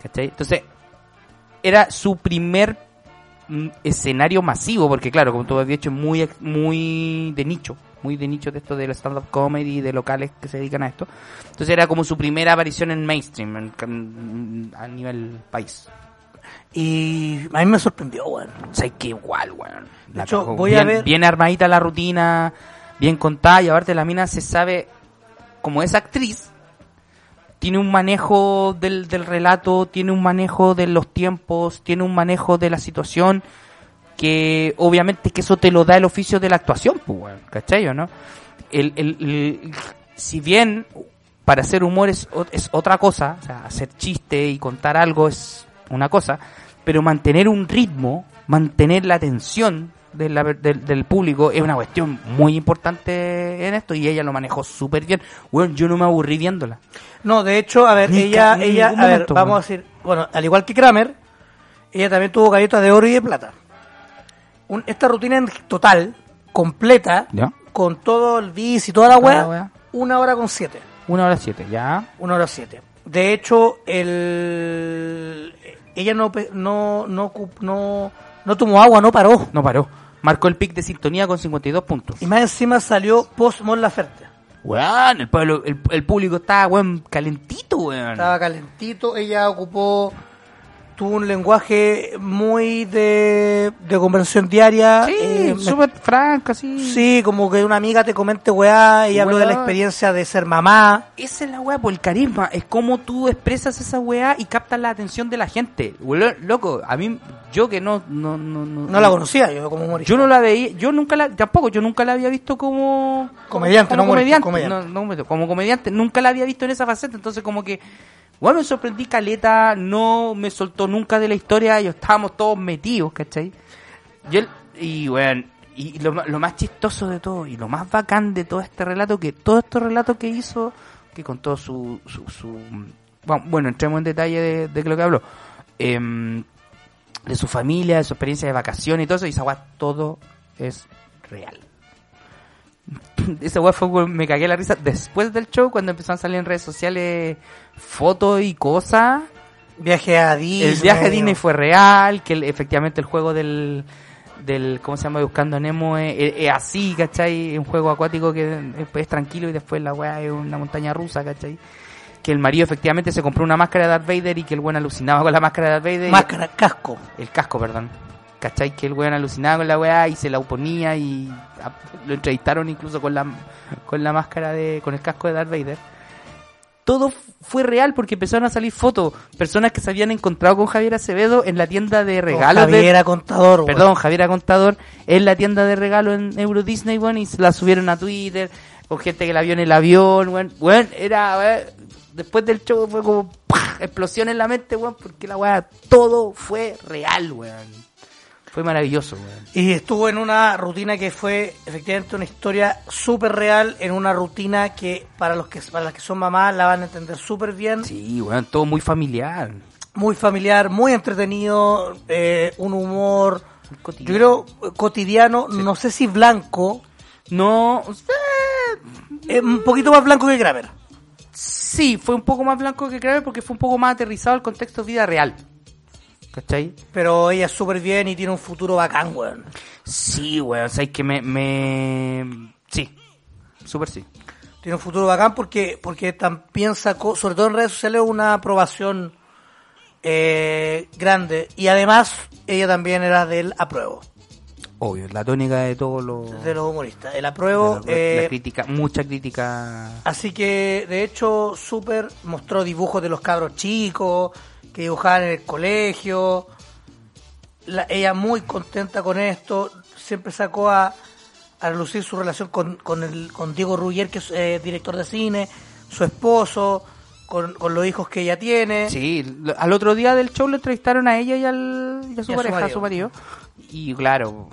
¿Cachai? Entonces, era su primer mm, escenario masivo, porque claro, como tú has dicho, es muy, muy de nicho, muy de nicho de esto del stand-up comedy, de locales que se dedican a esto. Entonces era como su primera aparición en mainstream, en- en- a nivel país. Y a mí me sorprendió, weón. O sea, que igual, weón. La hecho, cagó. voy a bien, ver- bien armadita la rutina, bien contada, y aparte la mina se sabe, como es actriz, tiene un manejo del, del relato, tiene un manejo de los tiempos, tiene un manejo de la situación, que obviamente que eso te lo da el oficio de la actuación, pues, weón, ¿cachai o no? El, el, el- si bien para hacer humor es, es otra cosa, o sea, hacer chiste y contar algo es una cosa, pero mantener un ritmo, mantener la atención de la- del, del público es una cuestión muy importante en esto y ella lo manejó súper bien. Bueno, yo no me aburrí viéndola. No, de hecho, a ver, Ni ella, ni ella, a ver, vamos a decir, bueno, al igual que Kramer, ella también tuvo galletas de oro y de plata. Un- esta rutina en total, completa, ¿Ya? con todo el bis y toda la weá, una hora con siete. Una hora siete, ya. Una hora siete. De hecho, el ella no no no no, no tomó agua, no paró. No paró. Marcó el pic de sintonía con 52 puntos. Y más encima salió post Mon Laferte. Weón, el, pueblo, el, el público estaba, weón, calentito, weón. Estaba calentito, ella ocupó tuvo un lenguaje muy de, de conversación diaria. Sí, eh, súper franco, así. sí, como que una amiga te comente weá y hablo de la Weá. experiencia de ser mamá. Esa es la weá, por el carisma. Es como tú expresas esa weá y captas la atención de la gente. Weón, Loco, a mí, yo que no. No, no, no, No la conocía yo como humorista. Yo no la veía, yo nunca la, tampoco, yo nunca la había visto como Comediante, como no humorista, comediante, comediante. no, no, como comediante, nunca la había visto en esa faceta, entonces como que, bueno, me sorprendí caleta, no me soltó nunca de la historia, ellos estábamos todos metidos, ¿cachai? Y él, y bueno, y lo, lo más chistoso de todo, y lo más bacán de todo este relato, que todo este relato que hizo, que contó su, su, su bueno, entremos en detalle de, de lo que habló, em, de su familia, de su experiencia de vacaciones y todo eso, y esa todo es real. Esa weá fue, me cagué la risa después del show, cuando empezaron a salir en redes sociales fotos y cosas. Viaje a Disney. El viaje a Disney fue real, que el- efectivamente el juego del, del, ¿cómo se llama? Buscando a Nemo es, es- es así, ¿cachai? Es un juego acuático que es, es tranquilo y después la weá es una montaña rusa, ¿cachai? Que el marido efectivamente se compró una máscara de Darth Vader y que el buen alucinaba con la máscara de Darth Vader. Máscara, casco. el casco, perdón. ¿Cachai? Que el weón alucinaba con la weá y se la oponía y lo entrevistaron incluso con la, con la máscara de, con el casco de Darth Vader. Todo fue real porque empezaron a salir fotos, personas que se habían encontrado con Javier Acevedo en la tienda de regalos de, Javier era contador. Perdón, Javier Contador, en la tienda de regalo en Euro Disney, weón, y se la subieron a Twitter, con gente que la vio en el avión, weón, weón, era, weón, después del show fue como, ¡pah! explosión en la mente, weón, porque la weá, todo fue real, weón. Fue maravilloso, weón. Y estuvo en una rutina que fue efectivamente una historia súper real, en una rutina que para los que para las que son mamás la van a entender súper bien, Sí, weón, todo muy familiar. muy familiar, muy entretenido, eh, un humor, Muy yo cotidiano. creo cotidiano, no sé si blanco, No, eh, un poquito más blanco que Kramer. sí, fue un poco más blanco que Kramer porque fue un poco más aterrizado al contexto de vida real. ¿Cachai? Pero ella es súper bien y tiene un futuro bacán, weón. Sí, weón, sabes que me, me... Sí, súper sí. Tiene un futuro bacán porque, porque también sacó, sobre todo en redes sociales, una aprobación eh, grande. Y además, ella también era del apruebo, Obvio, la tónica de todos los... de los humoristas. El apruebo. la, eh, la crítica, mucha crítica... Así que, de hecho, Super mostró dibujos de los cabros chicos que dibujaban en el colegio. La- ella muy contenta con esto. Siempre sacó a, a relucir su relación con, con, el, con Diego Ruggier, que es eh, director de cine, su esposo, con, con los hijos que ella tiene. Sí, lo- al otro día del show le entrevistaron a ella y, al, y a su Y a su pareja, a su marido. Y claro,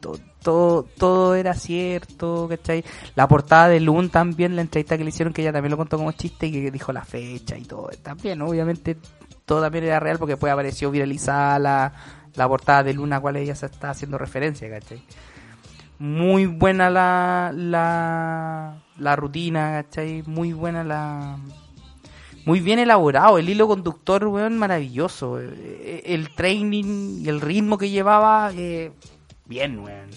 todo, todo, todo era cierto, ¿cachai? La portada de Loon también, la entrevista que le hicieron, que ella también lo contó como chiste y que dijo la fecha y todo. También, obviamente, todo también era real porque después apareció viralizada la, la portada de Luna a cual ella se está haciendo referencia, ¿cachai? Muy buena la, la, la rutina, ¿cachai? Muy buena la, muy bien elaborado, el hilo conductor, weón, maravilloso. Eh, El training y el ritmo que llevaba, eh, bien, weón.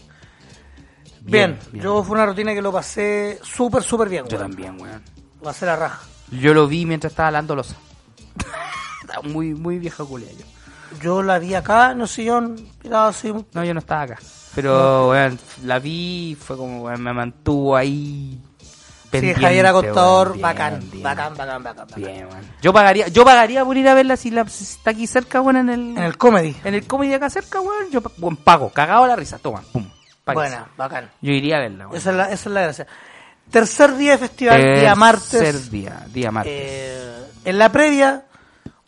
Bien, yo fue una rutina que lo pasé súper, súper bien. Yo weón. también, weón. Lo pasé la raja. Yo lo vi mientras estaba hablando losa. Muy, muy vieja culia yo. Yo la vi acá en el sillón, miraba así. No, yo no estaba acá. Pero, weón, la vi y fue como, weón, me mantuvo ahí. Sí, pendiente, Javier Acontador, weón. Bien, bacán, bien. bacán, bacán, bacán, bacán. Bien. Yo pagaría, yo pagaría por ir a verla si, la, si está aquí cerca, weón, en el, En el comedy. en el comedy acá cerca, weón. Yo, weón, pago, cagado la risa, toma, pum. páguese. Buena, bacán. Yo iría a verla. Esa es, la, esa es la gracia. Tercer día de festival, día martes. Tercer día, día martes. Eh, en la previa,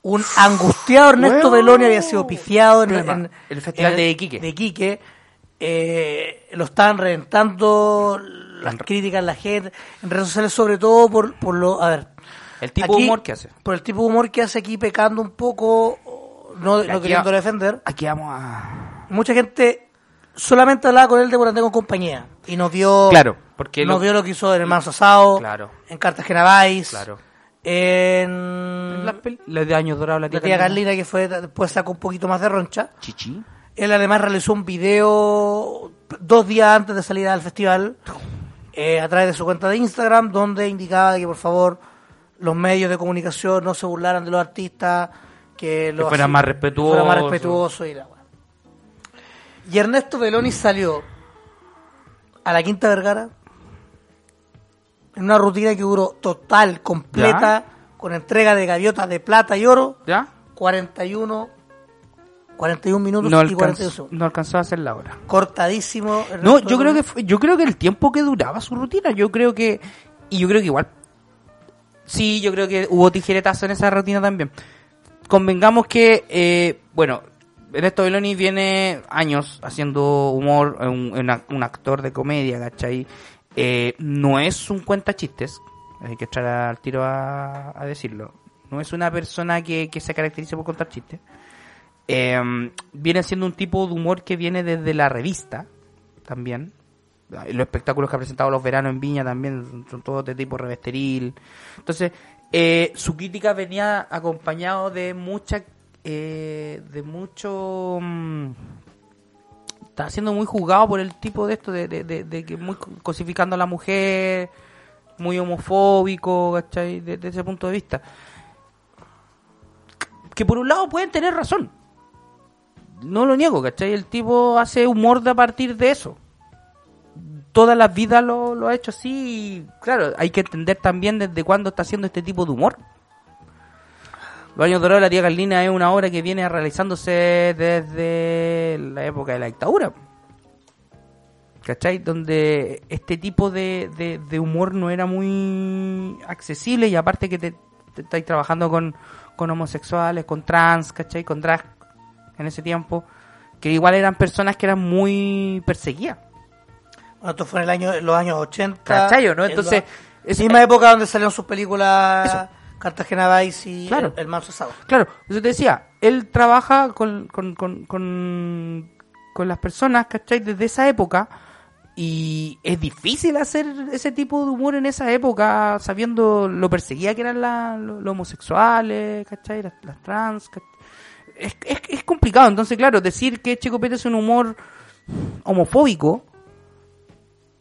un angustiado Ernesto. Beloni había sido pifiado en, Problema. en- El festival de Iquique. De Iquique. Eh, lo estaban reventando las En- críticas, la gente, en redes sociales sobre todo por, por lo... A ver. el tipo de humor que hace. Por el tipo de humor que hace aquí pecando un poco, no, no Aquí queriendo defender. Aquí vamos a... Mucha gente solamente hablaba con él de Morandé con compañía y nos vio... Claro, porque nos lo- vio lo que hizo en Hermanos Asado, Claro. en Cartagena Vice, Claro. En Las de años dorados, la la tía Carlina que fue después sacó un poquito más de roncha. Chichi. Él además realizó un video dos días antes de salir al festival eh, a través de su cuenta de Instagram donde indicaba que por favor los medios de comunicación no se burlaran de los artistas, que lo Que fuera hacía- más que respetuoso. fuera más respetuoso y la weá. Y Ernesto Beloni salió a la Quinta Vergara en una rutina que duró total, completa, con entrega de gaviotas de plata y oro, ¿Ya? 41, 41 minutos No y 42 alcanzó, segundos. no alcanzó a hacer la hora. Cortadísimo. No, yo creo que fue- yo creo que el tiempo que duraba su rutina, yo creo que y yo creo que igual sí, yo creo que hubo tijeretazo en esa rutina también. Convengamos que eh, bueno, Ernesto Beloni viene años haciendo humor, un, un- un actor de comedia, ¿cachai? Eh, no es un cuenta chistes, hay que echar al tiro a, decirlo. No es una persona que, que se caracteriza por contar chistes. Eh, viene siendo un tipo de humor que viene desde la revista también. Los espectáculos que ha presentado los veranos en Viña también son, son todos de tipo revesteril. Entonces, eh, su crítica venía acompañado de mucha, eh, de mucho, mm, está siendo muy juzgado por el tipo de esto, de, de, de- que muy co- cosificando a la mujer, muy homofóbico, ¿cachai? Desde ese punto de vista. Que por un lado pueden tener razón. No lo niego, ¿cachai? El tipo hace humor de a partir de eso. Toda la vida lo, lo ha hecho así y claro, hay que entender también desde cuándo está haciendo este tipo de humor. Los años dorados de la tía Carlina es una obra que viene realizándose desde la época de la dictadura. ¿Cachai? Donde este tipo de, de- de humor no era muy accesible y aparte que te, te estáis trabajando con, con homosexuales, con trans, ¿cachai? Con drag en ese tiempo, que igual eran personas que eran muy perseguidas. Bueno, esto fue en el año, en los años 80. ¿Cachai o no? en Entonces, la es- misma época donde salieron sus películas Eso. Cartagena Vice y Claro. El, el Manso Asado. Claro, eso te decía, él trabaja con, con, con, con, con las personas, ¿cachai? Desde esa época. Y es difícil hacer ese tipo de humor en esa época, sabiendo lo perseguida que eran la- los homosexuales, ¿cachai? Las, las trans, ¿cachai? Es, es, es complicado. Entonces, claro, decir que Checo Pérez es un humor homofóbico,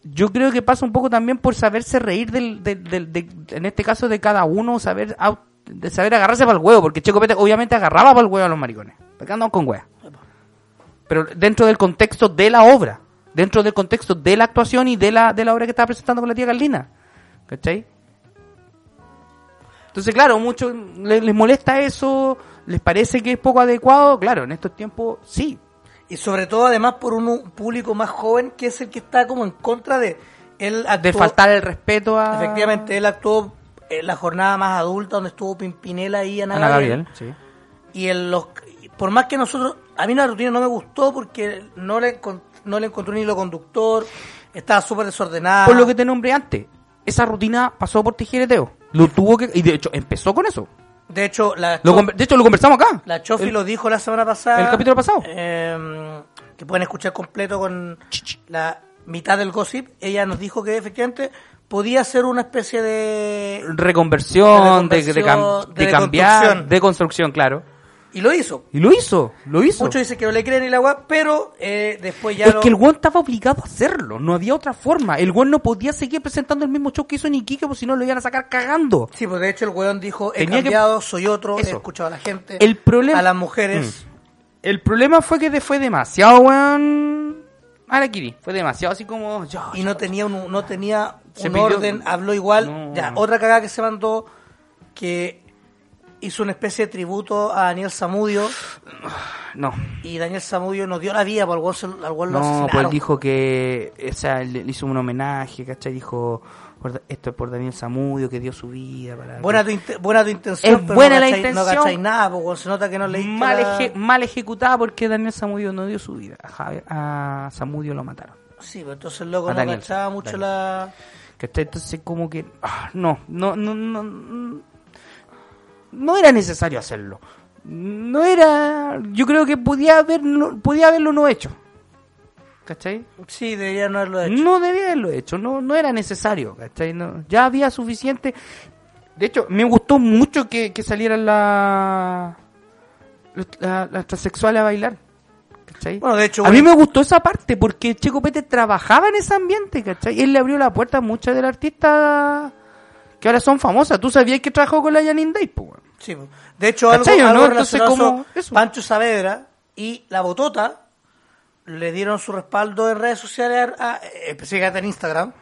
yo creo que pasa un poco también por saberse reír del, del, del- de- en este caso de cada uno, saber de saber agarrarse para el huevo, porque Checo Pérez obviamente agarraba para el huevo a los maricones, porque andaban con hueá. Pero dentro del contexto de la obra, dentro del contexto de la actuación y de la, de la obra que estaba presentando con la tía Carlina. ¿Cachai? Entonces, claro, muchos les, les molesta eso, les parece que es poco adecuado, claro, en estos tiempos sí, Y sobre todo, además, por un, público más joven que es el que está como en contra de. Él de actuó- faltar el respeto a... Efectivamente, él actuó en la jornada más adulta donde estuvo Pimpinela y Ana, Ana Gabriel. Gabriel, sí. Y en los, por más que nosotros, a mí la rutina no me gustó porque no le, no le encontré un hilo conductor, estaba súper desordenada. Por lo que te nombré antes, esa rutina pasó por tijereteo. Lo tuvo que... Y de hecho, empezó con eso. De hecho, la, Lo de hecho, lo conversamos acá. la Chofi El- lo dijo la semana pasada. el capítulo pasado. eh, que pueden escuchar completo con la mitad del gossip. Ella nos dijo que efectivamente podía ser una especie de... Reconversión, de, De de, cam- reconversión, de de cambiar, de construcción, claro. Y lo hizo. Y lo hizo, lo hizo. Muchos dicen que no le creen ni la pero eh, después ya es lo- que el One estaba obligado a hacerlo, no había otra forma. El One no podía seguir presentando el mismo show que hizo en Iquique, porque si no lo iban a sacar cagando. Sí, pues de hecho el weón dijo, he Tenía que- cambiado, soy otro, he Eso. escuchado a la gente, El problema- a las mujeres. El problema fue que fue demasiado, weón. Arakiri, fue demasiado así como. y no tenía un, no tenía Se un pidió- orden, habló igual. No. Ya, otra cagada que se mandó que hizo una especie de tributo a Daniel Zamudio No, y Daniel Zamudio nos dio la vida, por el weón se- al no, pues él dijo que. O sea, le, hizo un homenaje, ¿cachai? Dijo. por- esto es por Daniel Zamudio, que dio su vida para. Buena tu, inte- buena tu intención, Es pero buena no la cachai- No intención. cachai nada, pues, weón, se nota que no leíste mal, eje- mal ejecutada porque Daniel Zamudio no dio su vida. A, Javier- a Zamudio lo mataron. Sí, pues entonces el loco A no Daniel, cachaba mucho Daniel. la... ¿Cachai? Entonces como que... ah, no, no, no, no, no, era necesario hacerlo. No era... Yo creo que podía, haber, no- podía haberlo no hecho. ¿Cachai? Sí, debería no haberlo hecho. No debía haberlo hecho, no, no era necesario, ¿cachai? No, ya había suficiente... De hecho, me gustó mucho que, que salieran la, la- las transexuales a bailar. ¿Cachai? Bueno, de hecho, a mí bueno, me gustó esa parte porque Checo Pérez trabajaba en ese ambiente, ¿cachai? Él le abrió la puerta a muchas de las artistas que ahora son famosas. Tú sabías que trabajó con la Janine Day, po, weón? Sí, po. de hecho, algo, ¿Cachai o algo no? Entonces, relacionado como a eso. Pancho Saavedra y La Botota le dieron su respaldo en redes sociales, a- a- específicamente en Instagram,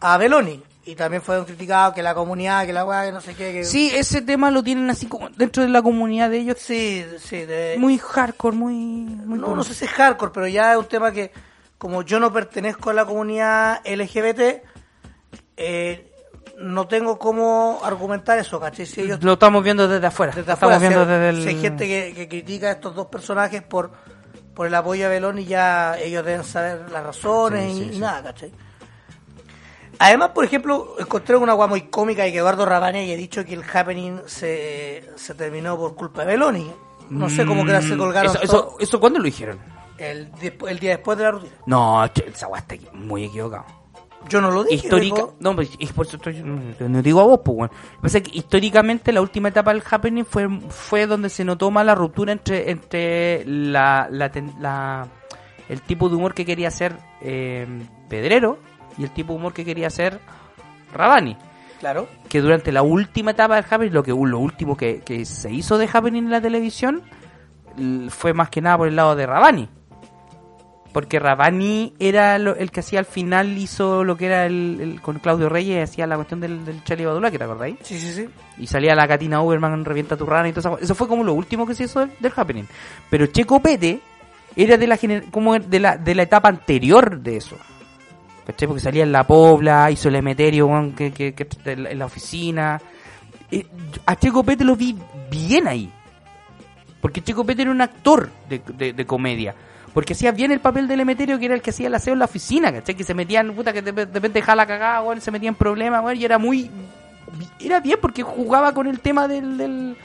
a Beloni. Y también fueron criticados que la comunidad, que la weá, que no sé qué. Que... Sí, ese tema lo tienen así como dentro de la comunidad de ellos. sí, sí. De... Muy hardcore, muy... muy no, no sé si es hardcore, pero ya es un tema que, como yo no pertenezco a la comunidad LGBT, eh, no tengo cómo argumentar eso, ¿cachai? Si ellos Lo estamos viendo desde afuera. desde estamos afuera, viendo si, desde el... si hay gente que, que critica a estos dos personajes por, por el apoyo a Belón y ya ellos deben saber las razones Sí, y, sí, y sí. nada, ¿cachai? Además, por ejemplo, encontré una guay muy cómica y que Eduardo Rabani haya dicho que el happening se, se terminó por culpa de Beloni. No sé cómo que se colgaron Mm, Eso, todo eso, ¿Eso cuándo lo dijeron? el, día después de la rutina. No, esa weá está muy equivocado. Yo no lo dije. Histórica, no, pues, es por eso estoy, no, no digo a vos, pues, bueno. Lo que pasa es que históricamente la última etapa del happening fue, fue donde se notó más la ruptura entre, entre la, la, ten- la- el tipo de humor que quería hacer eh, Pedrero y el tipo de humor que quería hacer Rabani. Claro. Que durante la última etapa del happening, lo que lo último que, que se hizo de happening en la televisión fue más que nada por el lado de Rabani. Porque Rabani era lo- el que hacía al final, hizo lo que era el, el- con Claudio Reyes, hacía la cuestión del, del Charlie Badula, que te acordáis. Sí, sí, sí. Y salía la Katina Uberman, revienta tu rana y todo eso. Eso fue como lo último que se hizo del, del happening. Pero Checo Pete era de la, como de la, de la etapa anterior de eso. ¿Cachai? Porque salía en la Pobla, hizo el Emeterio que, que, que- en la- oficina. Eh, a Checo Pete lo vi bien ahí. Porque Checo Pete era un actor de, de- de comedia. Porque hacía bien el papel del Emeterio, que era el que hacía el aseo en la oficina, ¿cachai? Que se metían, puta, que de, repente jala cagada, weón, se metía en problemas, weón, y era muy... Era bien porque jugaba con el tema del... del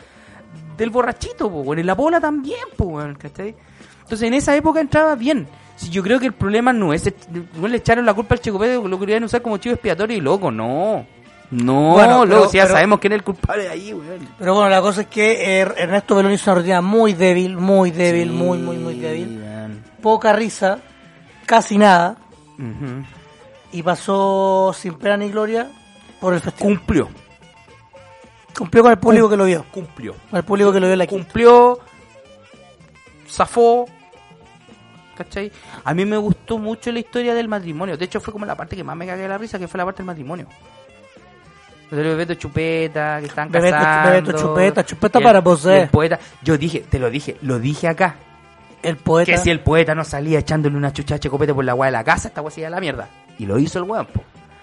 del borrachito, weón. En la bola también, weón, ¿cachai? Entonces en esa época entraba bien. Si yo creo que el problema no es, no le echaron la culpa al Checo Pérez, lo querían usar como chivo expiatorio y loco, no. No, Bueno, pero- si ya pero- sabemos quién es el culpable de ahí, weón. Pero bueno, la cosa es que eh, Ernesto Belón hizo una rutina muy débil, muy débil, muy, muy, muy débil. Poca risa, casi nada. Y pasó sin pena ni gloria por el festival. Cumplió, Cumplió con el público que lo vio. cumplió. Con el público que lo vio en la quinta. Cumplió, zafó, ¿cachai? A mí me gustó mucho la historia del matrimonio. De hecho, fue como la parte que más me cagué de la risa, que fue la parte del matrimonio. Lo del Bebeto Chupeta, que están Bebeto- casando. Bebeto Chupeta, Chupeta el- para eh. el poeta, yo dije, te lo dije, lo dije acá. El poeta. Que si el poeta no salía echándole una chucha a Checopete por la weá de la casa, esta weá se iba a la mierda. Y lo hizo el weón.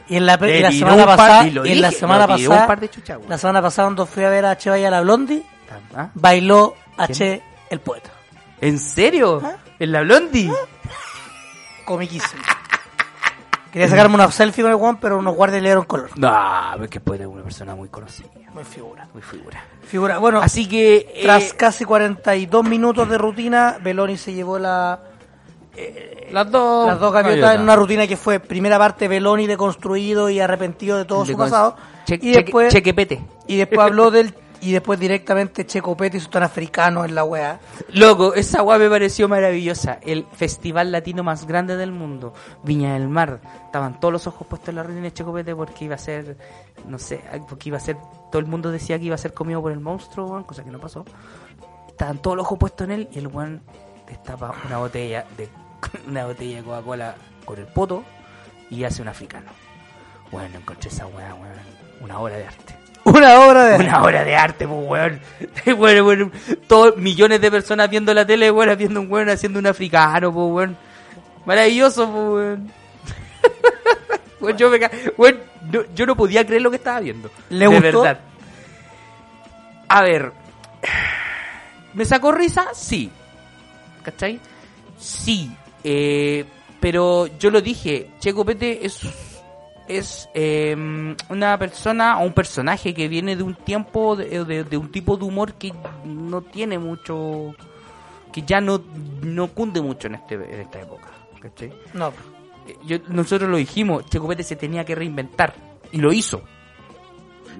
Y en la, y la semana pasada, y y en la semana pasada, un par de chuchas, weón. la semana pasada cuando fui a ver a H. Vaya la Blondie, ¿Ah? bailó H. ¿Quién? el poeta. ¿En serio? ¿Ah? ¿En la Blondie? Comiquísimo. Quería sacarme una selfie con el Juan, pero unos guardias le dieron color. No, pero es que puede ser una persona muy conocida. Muy figura. Muy figura. Figura. Bueno, Así que. eh, tras casi 42 minutos de rutina, Beloni se llevó la, las dos. las dos gaviotas en una rutina que fue primera parte Beloni deconstruido y arrepentido de todo De su pasado. Che- y después chequepete. y después habló del y después directamente Checo Pete y su tan africano en la wea. Loco, esa weá me pareció maravillosa. El festival latino más grande del mundo, Viña del Mar. Estaban todos los ojos puestos en la rutina de Checopete porque iba a ser, no sé, porque iba a ser, todo el mundo decía que iba a ser comido por el monstruo, cosa que no pasó. Estaban todos los ojos puestos en él y el weón destapa una botella de una botella de Coca-Cola con el poto y hace un africano. Bueno, encontré esa weá, weón. Una obra de arte. Una obra de Una obra de arte, pues, weón. Bueno, bueno, todos, millones de personas viendo la tele, weón, viendo un weón haciendo un africano, pues, weón. Maravilloso, pues, weón. Weón, yo, me weón, no- yo no podía creer lo que estaba viendo. ¿Le de gustó? verdad. A ver. ¿Me sacó risa? Sí. ¿Cachai? Sí. Eh, pero yo lo dije, Checo Pete es es eh, una persona o un personaje que viene de un tiempo, de, de- de un tipo de humor que no tiene mucho, que ya no, no cunde mucho en, este, en esta época. ¿cachai? No. Eh, yo- nosotros lo dijimos, Checo Pete se tenía que reinventar y lo hizo.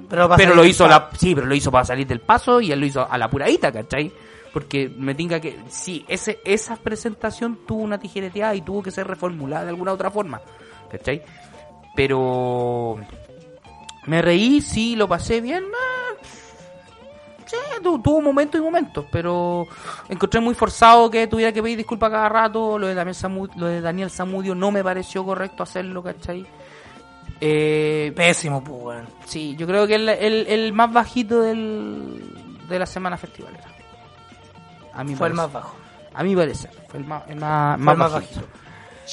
Pero, Pero lo hizo, la, sí, pero lo hizo para salir del paso y él lo hizo a la puradita, ¿cachai? Porque me tinga que, sí, ese, esa presentación tuvo una tijereteada y tuvo que ser reformulada de alguna otra forma, ¿cachai? Pero me reí, sí, lo pasé bien, ah, Sí, tu- tuvo momentos y momentos, pero encontré muy forzado que tuviera que pedir disculpas cada rato. Lo de Daniel, Samu- lo de Daniel Zamudio no me pareció correcto hacerlo, ¿cachai? Eh, Pésimo, pues, sí, yo creo que el, el, el más bajito del, de la semana festivalera. A mí Fue el parece. más bajo. A mi parecer, fue el más, el más, Fue más el más bajito.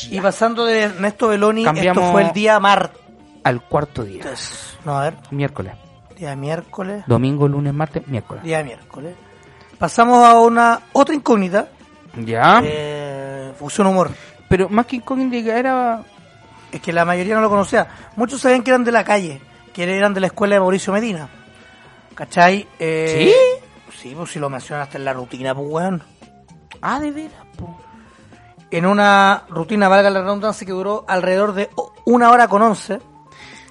Y pasando de Ernesto Beloni, Cambiamos- esto fue el día martes. Al cuarto día, No, a ver, miércoles. día miércoles. Domingo, lunes, martes, miércoles. Día miércoles. Pasamos a una otra incógnita. Ya. Eh, Fusión Humor. Pero más que incógnita era Es que la mayoría no lo conocía. Muchos sabían que eran de la calle, que eran de la escuela de Mauricio Medina. ¿Cachai? Eh, ¿Sí? pues si lo mencionaste en la rutina, pues weón. Ah, de veras, po. En una rutina, valga la redundancia, que duró alrededor de una hora con once,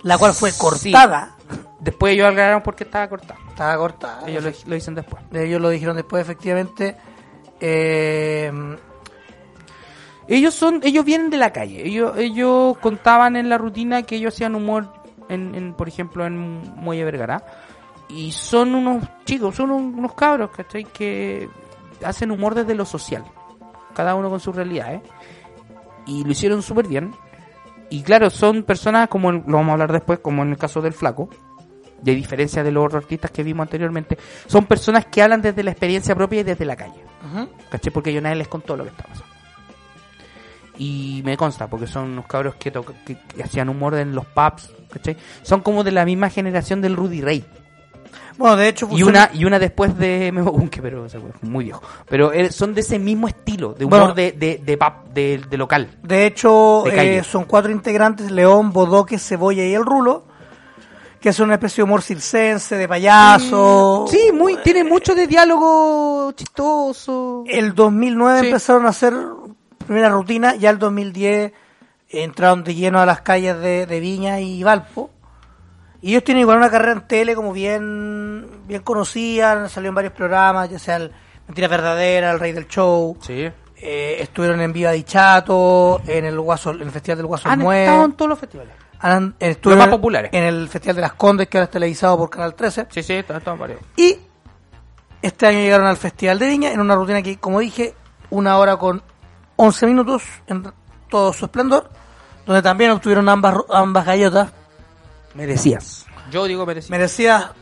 la cual fue Sí. cortada. Después ellos aclararon por qué estaba cortada. Estaba cortada. Ellos lo, lo dicen después. Ellos lo dijeron después, efectivamente. Eh, Ellos son, ellos vienen de la calle. Ellos, ellos contaban en la rutina que ellos hacían humor, en, en, por ejemplo, en Muelle Vergara. Y son unos chicos, son un- unos cabros, ¿cachai? Que hacen humor desde lo social. Cada uno con su realidad, ¿eh? Y lo hicieron súper bien. Y claro, son personas, como el- lo vamos a hablar después, como en el caso del flaco. De diferencia de los otros artistas que vimos anteriormente. Son personas que hablan desde la experiencia propia y desde la calle. ¿Cachai? Porque yo nadie les contó lo que estaba pasando. Y me consta, porque son unos cabros que, que, que hacían humor en los pubs, ¿cachai? Son como de la misma generación del Rudy Ray. Bueno, de hecho, Y una, y una después de Memo Bunke, pero o sea, bueno, muy viejo. Pero eh, son de ese mismo estilo, de humor Bueno. de, de, de pub, de, de local. De hecho, De eh, son cuatro integrantes, León, Bodoque, Cebolla y El Rulo, que son una especie de humor circense, de payaso. Sí, muy, tiene mucho de diálogo chistoso. El 2009 Sí. empezaron a hacer primera rutina, ya el 2010 entraron de lleno a las calles de, de Viña y Valpo. Y ellos tienen igual una carrera en tele como bien, bien conocida, han salido en varios programas, ya sea el Mentira Verdadera, El Rey del Show. Sí. Eh, estuvieron en Viva Dichato, en el Guaso, en el Festival del Guaso Han Mue. estado en todos los festivales. Han- estuvieron más populares. En el Festival de las Condes, que ahora es televisado por Canal 13. Sí, sí, están varios. Y este año llegaron al Festival de Viña en una rutina que, como dije, una hora con 11 minutos en todo su esplendor, donde también obtuvieron ambas, ambas gallotas. Merecías. Yo digo merecías. Merecía,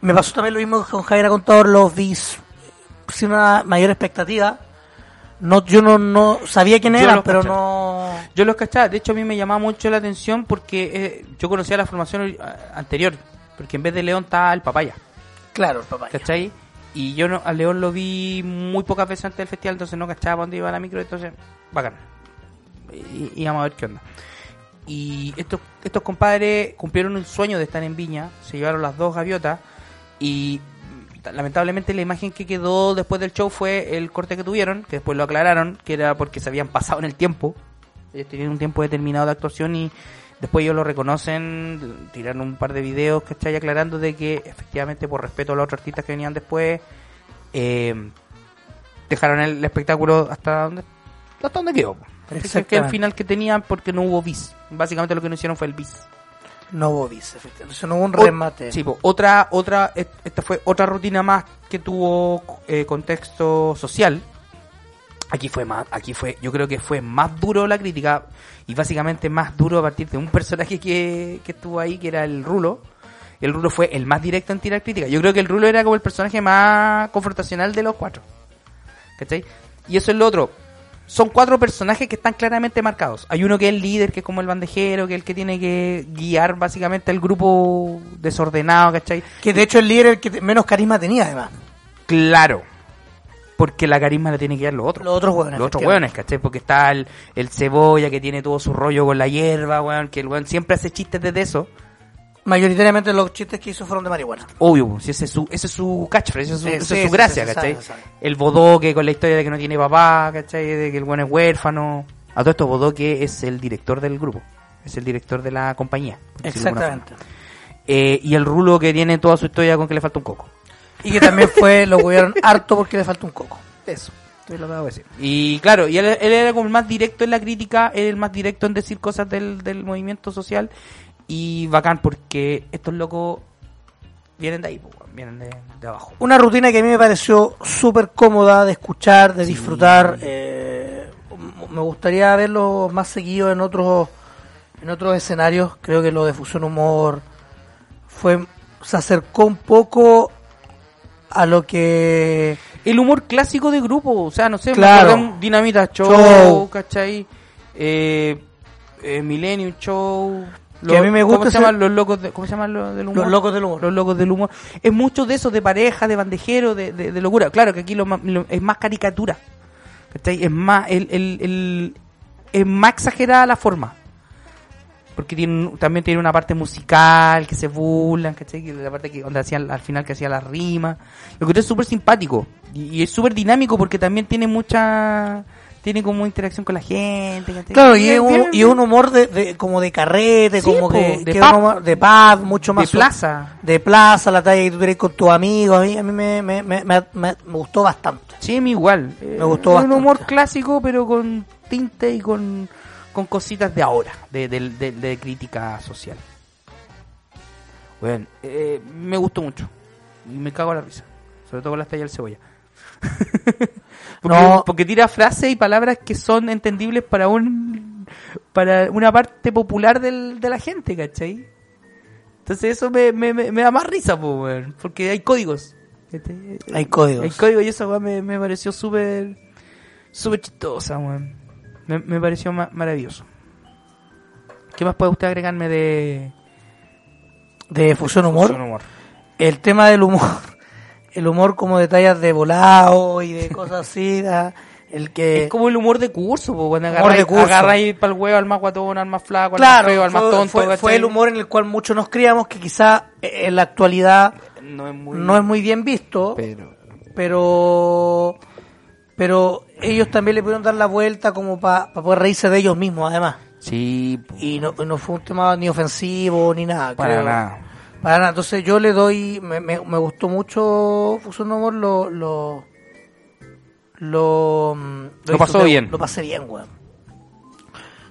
me pasó también lo mismo con Javier Contador, los vi sin una mayor expectativa. No, yo no, no sabía quién los pero cachaba. no... Yo los cachaba, de hecho a mí me llamaba mucho la atención porque eh, yo conocía la formación anterior, porque en vez de León estaba el papaya, Claro, el papá. ¿cachai? Y yo no, a León lo vi muy pocas veces antes del festival, entonces no cachaba dónde iba la micro, entonces, bacán. Y, y íbamos a ver qué onda. Y estos, estos compadres cumplieron el sueño de estar en Viña, se llevaron las dos gaviotas y lamentablemente la imagen que quedó después del show fue el corte que tuvieron, que después lo aclararon, que era porque se habían pasado en el tiempo. Ellos tenían un tiempo determinado de actuación y después ellos lo reconocen, tiraron un par de videos, ¿cachai? Aclarando de que efectivamente por respeto a los otros artistas que venían después, eh, dejaron el espectáculo hasta donde, hasta donde quedó. Ese que el final que tenían porque no hubo bis. Básicamente lo que no hicieron fue el bis. No hubo bis, efectivamente. Entonces no hubo un O- remate. Sí, po, otra, otra, esta fue otra rutina más que tuvo eh, contexto social. Aquí fue más, aquí fue, yo creo que fue más duro la crítica y básicamente más duro a partir de un personaje que, que estuvo ahí, que era el Rulo. El Rulo fue el más directo en tirar crítica. Yo creo que el Rulo era como el personaje más confrontacional de los cuatro. ¿Cachai? Y eso es lo otro. Son cuatro personajes que están claramente marcados. Hay uno que es el líder, que es como el bandejero, que es el que tiene que guiar básicamente al grupo desordenado, ¿cachai? Que de hecho el líder el que menos carisma tenía, además. Claro. Porque la carisma la tiene que dar los otros. Los otros hueones. Los otros hueones, ¿cachai? Porque está el, el cebolla que tiene todo su rollo con la hierba, weón, que el weón siempre hace chistes desde eso. Mayoritariamente los chistes que hizo fueron de marihuana. Obvio, si ese es su, ese es su catchphrase, ese es su, Sí, esa sí, es su gracia, sí, ¿cachai? El bodoque con la historia de que no tiene papá, ¿cachai? De que el weón es huérfano. A todo esto, bodoque es el director del grupo, es el director de la compañía. Exactamente. Eh, y el rulo que tiene toda su historia con que le falta un coco. Y que también fue, lo huevieron harto porque le falta un coco. Eso, lo decir. Y claro, y él, él era como el más directo en la crítica, él el más directo en decir cosas del, del movimiento social. Y bacán, porque estos locos vienen de ahí, pues, vienen de, de abajo. Una rutina que a mí me pareció súper cómoda de escuchar, de disfrutar. eh, me gustaría verlo más seguido en otros en otros escenarios. Creo que lo de Fusión Humor fue se acercó un poco a lo que El humor clásico de grupo, o sea, no sé, Claro. Dinamita Show, Show. ¿cachai? Eh, eh, Millennium Show. Que a mí me gusta ¿Cómo se llaman los locos, de, ¿cómo se llaman los del humor? Los locos del humor. Los locos del humor. Es mucho de eso, de pareja, de bandejero, de, de, de locura. Claro que aquí lo, lo- es más caricatura. ¿cachai? Es más, el, el, el- es más exagerada la forma. Porque tiene, también tiene una parte musical que se burlan, ¿cachai? La parte que donde hacían al final que hacía las rimas. Lo que es súper simpático. Y, y es súper dinámico porque también tiene mucha. Tiene como interacción con la gente. claro y es un, bien, y un humor de, de- como de carrete Sí, como po, que de que pub. un humor de pub mucho de más su- plaza. de plaza la talla que tú tenés con tus amigos a mí, a mí me, me, me, me- me- me gustó bastante Sí, mí igual. Me gustó bastante. un humor clásico, pero con tinte y con, con cositas de ahora, de, de- de- de crítica social. Bueno, eh, me gustó mucho. Y me cago a la risa. Sobre todo con las tallas del cebolla. porque, No. porque tira frases y palabras que son entendibles para un para una parte popular del, de la gente, ¿cachai? Entonces eso me, me, da más risa, porque hay códigos. hay códigos El código y esa weá me, me pareció súper súper chistosa, weón. Me, me pareció ma- maravilloso. ¿Qué más puede usted agregarme de de fusión humor Fusión humor? el tema del humor el humor como detalles de volado y de cosas así da- el que Es como el humor de curso, po, cuando agarráis de para el huevo al más guatón, al más flaco, al claro más feo, al más tonto. fue- el humor en el cual muchos nos criamos que quizá eh, en la actualidad no es muy... no es muy bien visto Pero... pero pero ellos también le pudieron dar la vuelta como para poder reírse de ellos mismos además Sí, po, y no, no fue un tema ni ofensivo ni nada para creo. nada. Para nada, entonces yo le doy, me, me, me gustó mucho Fusión Humor, lo, lo, lo, mm, Lo pasó bien. Lo pasé bien, weón.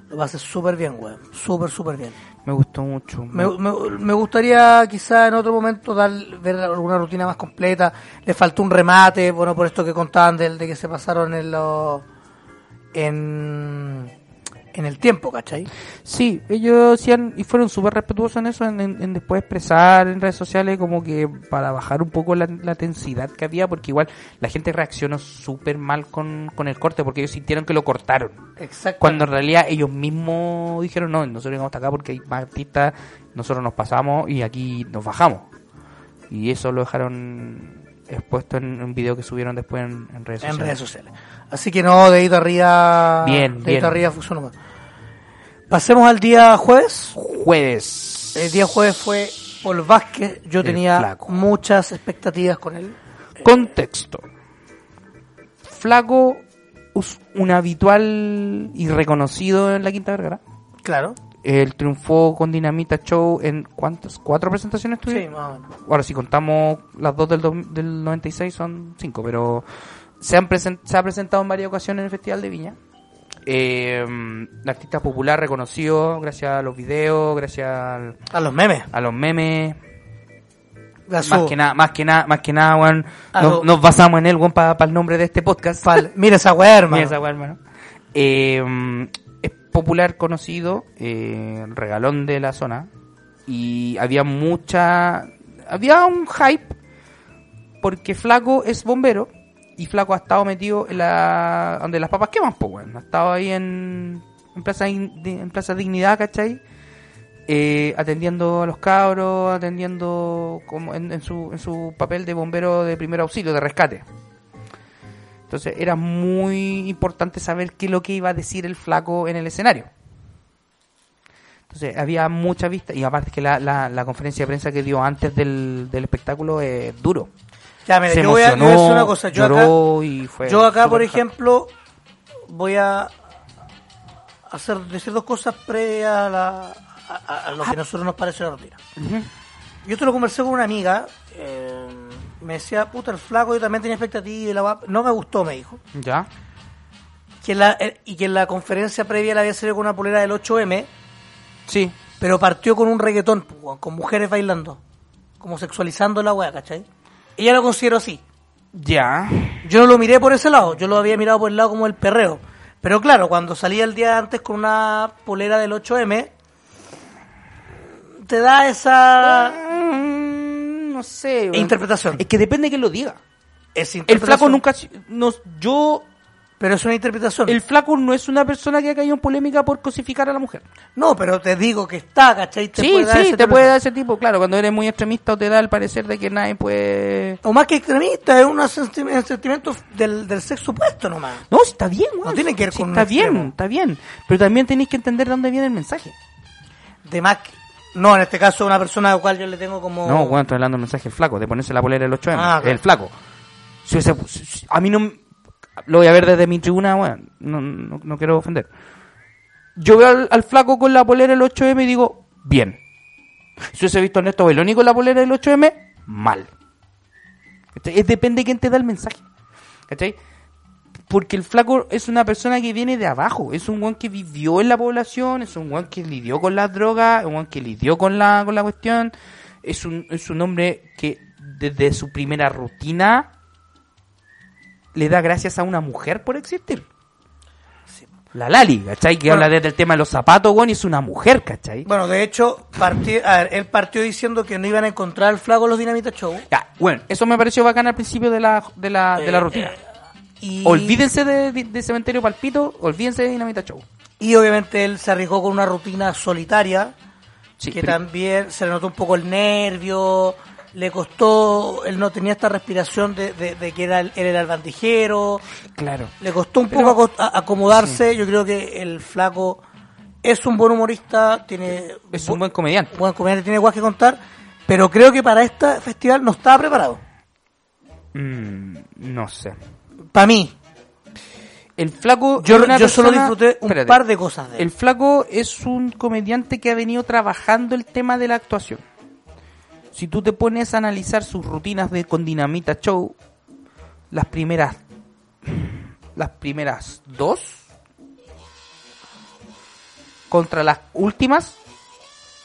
Lo pasé súper bien, weón. Súper, súper bien. Me gustó mucho. Me, me, gustaría quizá en otro momento dar, ver alguna rutina más completa. Le faltó un remate, bueno, por esto que contaban del de que se pasaron en los, en, en el tiempo, ¿cachai? Sí, ellos hacían y fueron súper respetuosos en eso, en, en- en después expresar en redes sociales como que para bajar un poco la, la tensidad que había, porque igual la gente reaccionó súper mal con, con el corte, porque ellos sintieron que lo cortaron. Exacto. Cuando en realidad ellos mismos dijeron, no, nosotros llegamos hasta acá porque hay más artistas, nosotros nos pasamos y aquí nos bajamos. Y eso lo dejaron expuesto en un video que subieron después en, en redes en sociales. redes sociales. Así que no, dedito arriba. Bien, dedito bien. arriba, Humor. Pasemos al día jueves. Jueves. El día jueves fue Paul Vázquez. Yo El tenía flaco. muchas expectativas con él. Contexto. Flaco, un habitual y reconocido en la Quinta Vergara. Claro. Él triunfó con Dinamita Show en ¿cuántas? ¿Cuatro presentaciones Sí, tuvieron? más o menos. Ahora, si contamos las dos del, dos- del 96, son cinco, pero se, han se ha presentado en varias ocasiones en el Festival de Viña. Eh, un artista popular reconocido gracias a los videos, gracias al- A los memes. a los memes, más que nada, más que nada, más que nada, weón, nos, basamos en él, weón, para el nombre de este podcast. Mira esa weá, hermano. Mira esa weá, hermano. Eh, es popular, conocido, eh, regalón de la zona. Y había mucha. Había un hype. Porque Flaco es bombero. Y Flaco ha estado metido en la. donde las papas queman, pues, weón. Ha estado ahí en. en Plaza, en Plaza Dignidad, ¿cachai? Eh, atendiendo a los cabros, atendiendo como en, en su, en su papel de bombero de primer auxilio, de rescate. Entonces era muy importante saber qué es lo que iba a decir el flaco en el escenario. Entonces había mucha vista y aparte que la, la, la conferencia de prensa que dio antes del, del espectáculo es duro. Ya, mira, Se yo voy, a, yo voy a emocionó, decir una cosa. Yo acá, lloró y fue yo acá por ejemplo, voy a hacer decir dos cosas previas a, la- a- a- a lo que a nosotros nos parece la rutina. Yo te lo conversé con una amiga. eh, me decía, puta, el flaco, yo también tenía expectativas. y la No me gustó, me dijo. Ya. Que la, eh, y que en la conferencia previa la había salido con una polera del 8M, Sí. pero partió con un reggaetón, con mujeres bailando. como sexualizando la weá, ¿cachai? Ella lo considero así. Ya. Yo no lo miré por ese lado, yo lo había mirado por el lado como el perreo. Pero claro, cuando salía el día antes con una polera del 8M, te da esa Mm, no sé. interpretación. Es que depende de quién lo diga. Es El flaco nunca... Nos, yo... Pero es una interpretación. El flaco no es una persona que ha caído en polémica por cosificar a la mujer. No, pero te digo que está, ¿cachai? Te sí, puede dar sí, esa te puede dar ese tipo. Claro, cuando eres muy extremista o te da el parecer de que nadie puede... O más que extremista, es un sentimi- sentimiento del, del sexo opuesto nomás. No, sí, está bien, weón. No tiene que ver Sí, con Está bien, extremo. está bien. Pero también tenéis que entender de dónde viene el mensaje. De más que- No, en este caso una persona a la cual yo le tengo como... No, bueno, estoy hablando del mensaje flaco, de ponerse la polera del 8M. Ah, claro. El flaco. Si hubiese- si- si- a mí no... Lo voy a ver desde mi tribuna, bueno, no, no, no quiero ofender. Yo veo al, flaco con la polera del 8M y digo, bien. Si hubiese visto a Ernesto con la polera del 8M, mal. Es depende de quién te da el mensaje. ¿Cachai? Porque el flaco es una persona que viene de abajo, es un weón que vivió en la población, es un weón que lidió con las drogas, un weón que lidió con la, con la cuestión, es un, es un hombre que desde su primera rutina le da gracias a una mujer por existir. La Lali, ¿cachai? Que Bueno. habla desde el tema de los zapatos, weón, y es una mujer, ¿cachai? Bueno, de hecho, partí- a ver, él partió diciendo que no iban a encontrar al flaco los Dinamita Show. Ya, bueno, eso me pareció bacán al principio de la, de la, de la Eh, rutina. eh, y, Olvídense de, de Cementerio Palpito, olvídense de Dinamita Show. Y obviamente él se arriesgó con una rutina solitaria, Sí, que pero- también se le notó un poco el nervio, le costó, él no tenía esta respiración de, de- de que era el, él era el bandijero, Claro. le costó un Pero- poco acomodarse, yo creo que el flaco es un buen humorista, tiene Es un buen comediante. buen comediante, tiene guas que contar, pero creo que para este festival no estaba preparado. Mm, no sé. Para mí, El flaco. yo, es una yo solo disfruté un Espérate. par de cosas de él. El flaco es un comediante que ha venido trabajando el tema de la actuación. Si tú te pones a analizar sus rutinas de con Dinamita Show, las primeras. Las primeras dos. Contra las últimas.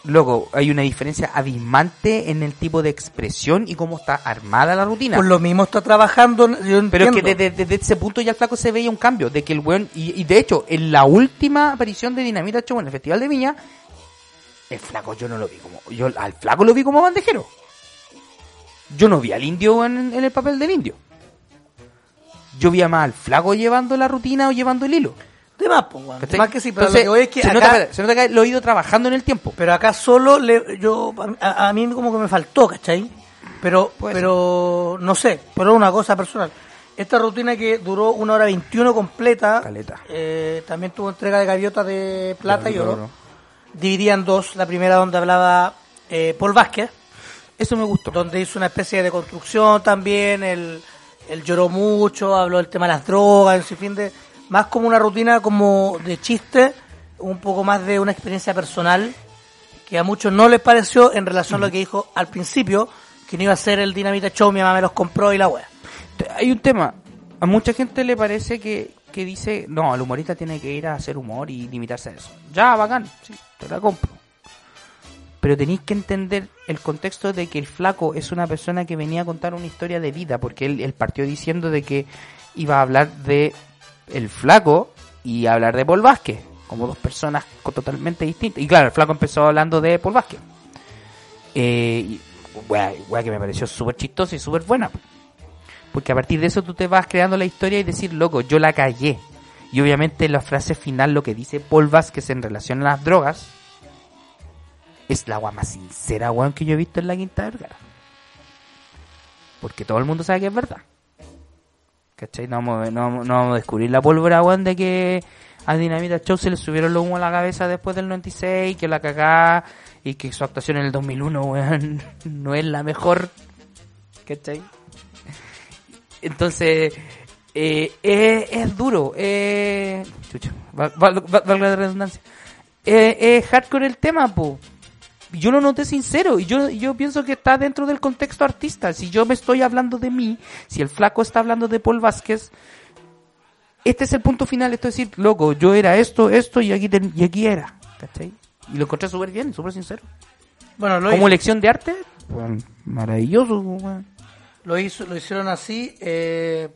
Luego, hay una diferencia abismante en el tipo de expresión y cómo está armada la rutina. Por lo mismo está trabajando, yo Pero es que desde, desde ese punto ya el flaco se veía un cambio, de que el weón, y, y de hecho, en la última aparición de Dinamita Show en el Festival de Viña, el flaco yo no lo vi como, yo al flaco lo vi como bandejero. Yo no vi al indio en, en el papel del indio. Yo vi a más al flaco llevando la rutina o llevando el hilo. De más, pues, más que sí, pero Entonces, lo que voy es que se, acá, nota, se nota que lo he ido trabajando en el tiempo. pero acá solo le, yo, a, a mí como que me faltó, ¿cachai? Pero, Puede pero, no sé, pero una cosa personal. Esta rutina que duró una hora 21 completa, Caleta. eh, también tuvo entrega de gaviotas de plata y oro. Dividía en dos, la primera donde hablaba eh, Paul Vázquez, Eso me gustó. donde hizo una especie de construcción también, él, él lloró mucho, habló del tema de las drogas, en fin de más como una rutina como de chiste, un poco más de una experiencia personal que a muchos no les pareció en relación a lo que dijo al principio, que no iba a ser el Dinamita Show, mi mamá me los compró y la wea. Hay un tema. A mucha gente le parece que, que dice, no, el humorista tiene que ir a hacer humor y limitarse a eso. Ya, bacán, sí, la compro. Pero tenéis que entender el contexto de que el flaco es una persona que venía a contar una historia de vida, porque él, partió diciendo de que iba a hablar de el flaco y hablar de Paul Vázquez, como dos personas totalmente distintas. Y claro, el flaco empezó hablando de Paul Vázquez. Eh, que me pareció súper chistosa y súper buena. Porque a partir de eso tú te vas creando la historia y decir, loco, yo la callé. Y obviamente la frase final, lo que dice Paul Vázquez en relación a las drogas, es la agua más sincera, weón, que yo he visto en la Quinta Vergara. Porque todo el mundo sabe que es verdad. ¿Cachai? No vamos, no, vamos- a descubrir la pólvora, weón, de que a Dinamita Show se le subieron los humos a la cabeza después del 96, que la cagá y que su actuación en el 2001, weón, no es la mejor. ¿Cachai? Entonces, eh, eh, es duro. Eh, chucha, val- val- val- valga la redundancia. Eh, es hardcore el tema, po. Yo lo noté sincero y yo, yo pienso que está dentro del contexto artista. Si yo me estoy hablando de mí, si el flaco está hablando de Paul Vázquez, este es el punto final. Esto es decir, loco, yo era esto, esto y aquí, ten- y aquí era. ¿Cachai? Y lo encontré súper bien, súper sincero. Bueno, lo Como hizo. lección de arte, weón, maravilloso, weón. Lo, hizo, lo hicieron así. eh,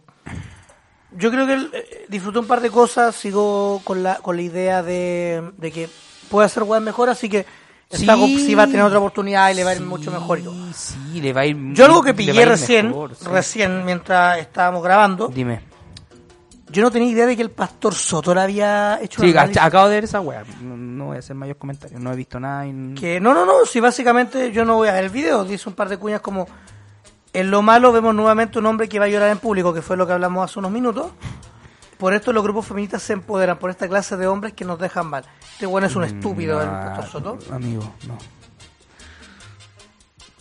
yo creo que eh, disfrutó un par de cosas. Sigo con la, con la idea de, de que puede hacer weas mejor. Así que Sí. con- sí va a tener otra oportunidad y le va a ir mucho mejor. y todo. Sí, le va a ir Yo algo que pillé recién, mejor, sí. recién mientras estábamos grabando, Dime. yo no tenía idea de que el pastor Soto le había hecho Sí, acabo de ver esa weá. No, no voy a hacer mayores comentarios. No he visto nada. y- Que no, no, no, si básicamente yo no voy a ver el video, dice un par de cuñas como en lo malo vemos nuevamente un hombre que va a llorar en público, que fue lo que hablamos hace unos minutos. Por esto los grupos feministas se empoderan por esta clase de hombres que nos dejan mal. Este bueno es un estúpido, el Ah, pastor Soto. Amigo, no.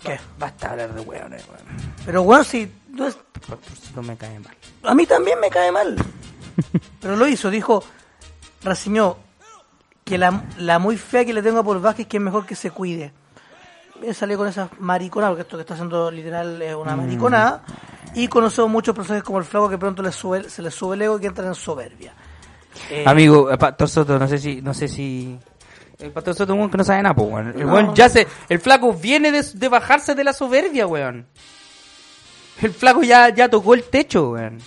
¿Qué? Basta hablar de weones, weón. Pero bueno, si no es- Pastorcito me cae mal. a mí también me cae mal. Pero lo hizo, dijo, reseñó que la, la muy fea que le tengo a Paul Vázquez que es mejor que se cuide. Salió con esas mariconadas, porque esto que está haciendo literal es una mariconada. Y conocemos muchos personajes como el flaco que pronto le sube, se le sube el ego y que entran en soberbia. Eh, Amigo, eh, Pastor Soto, no sé si, no sé si. El Pastor Soto es un que no sabe nada, po, weón. El No. weón ya se, el flaco viene de, de bajarse de la soberbia, weón. El flaco ya, ya tocó el techo, weón.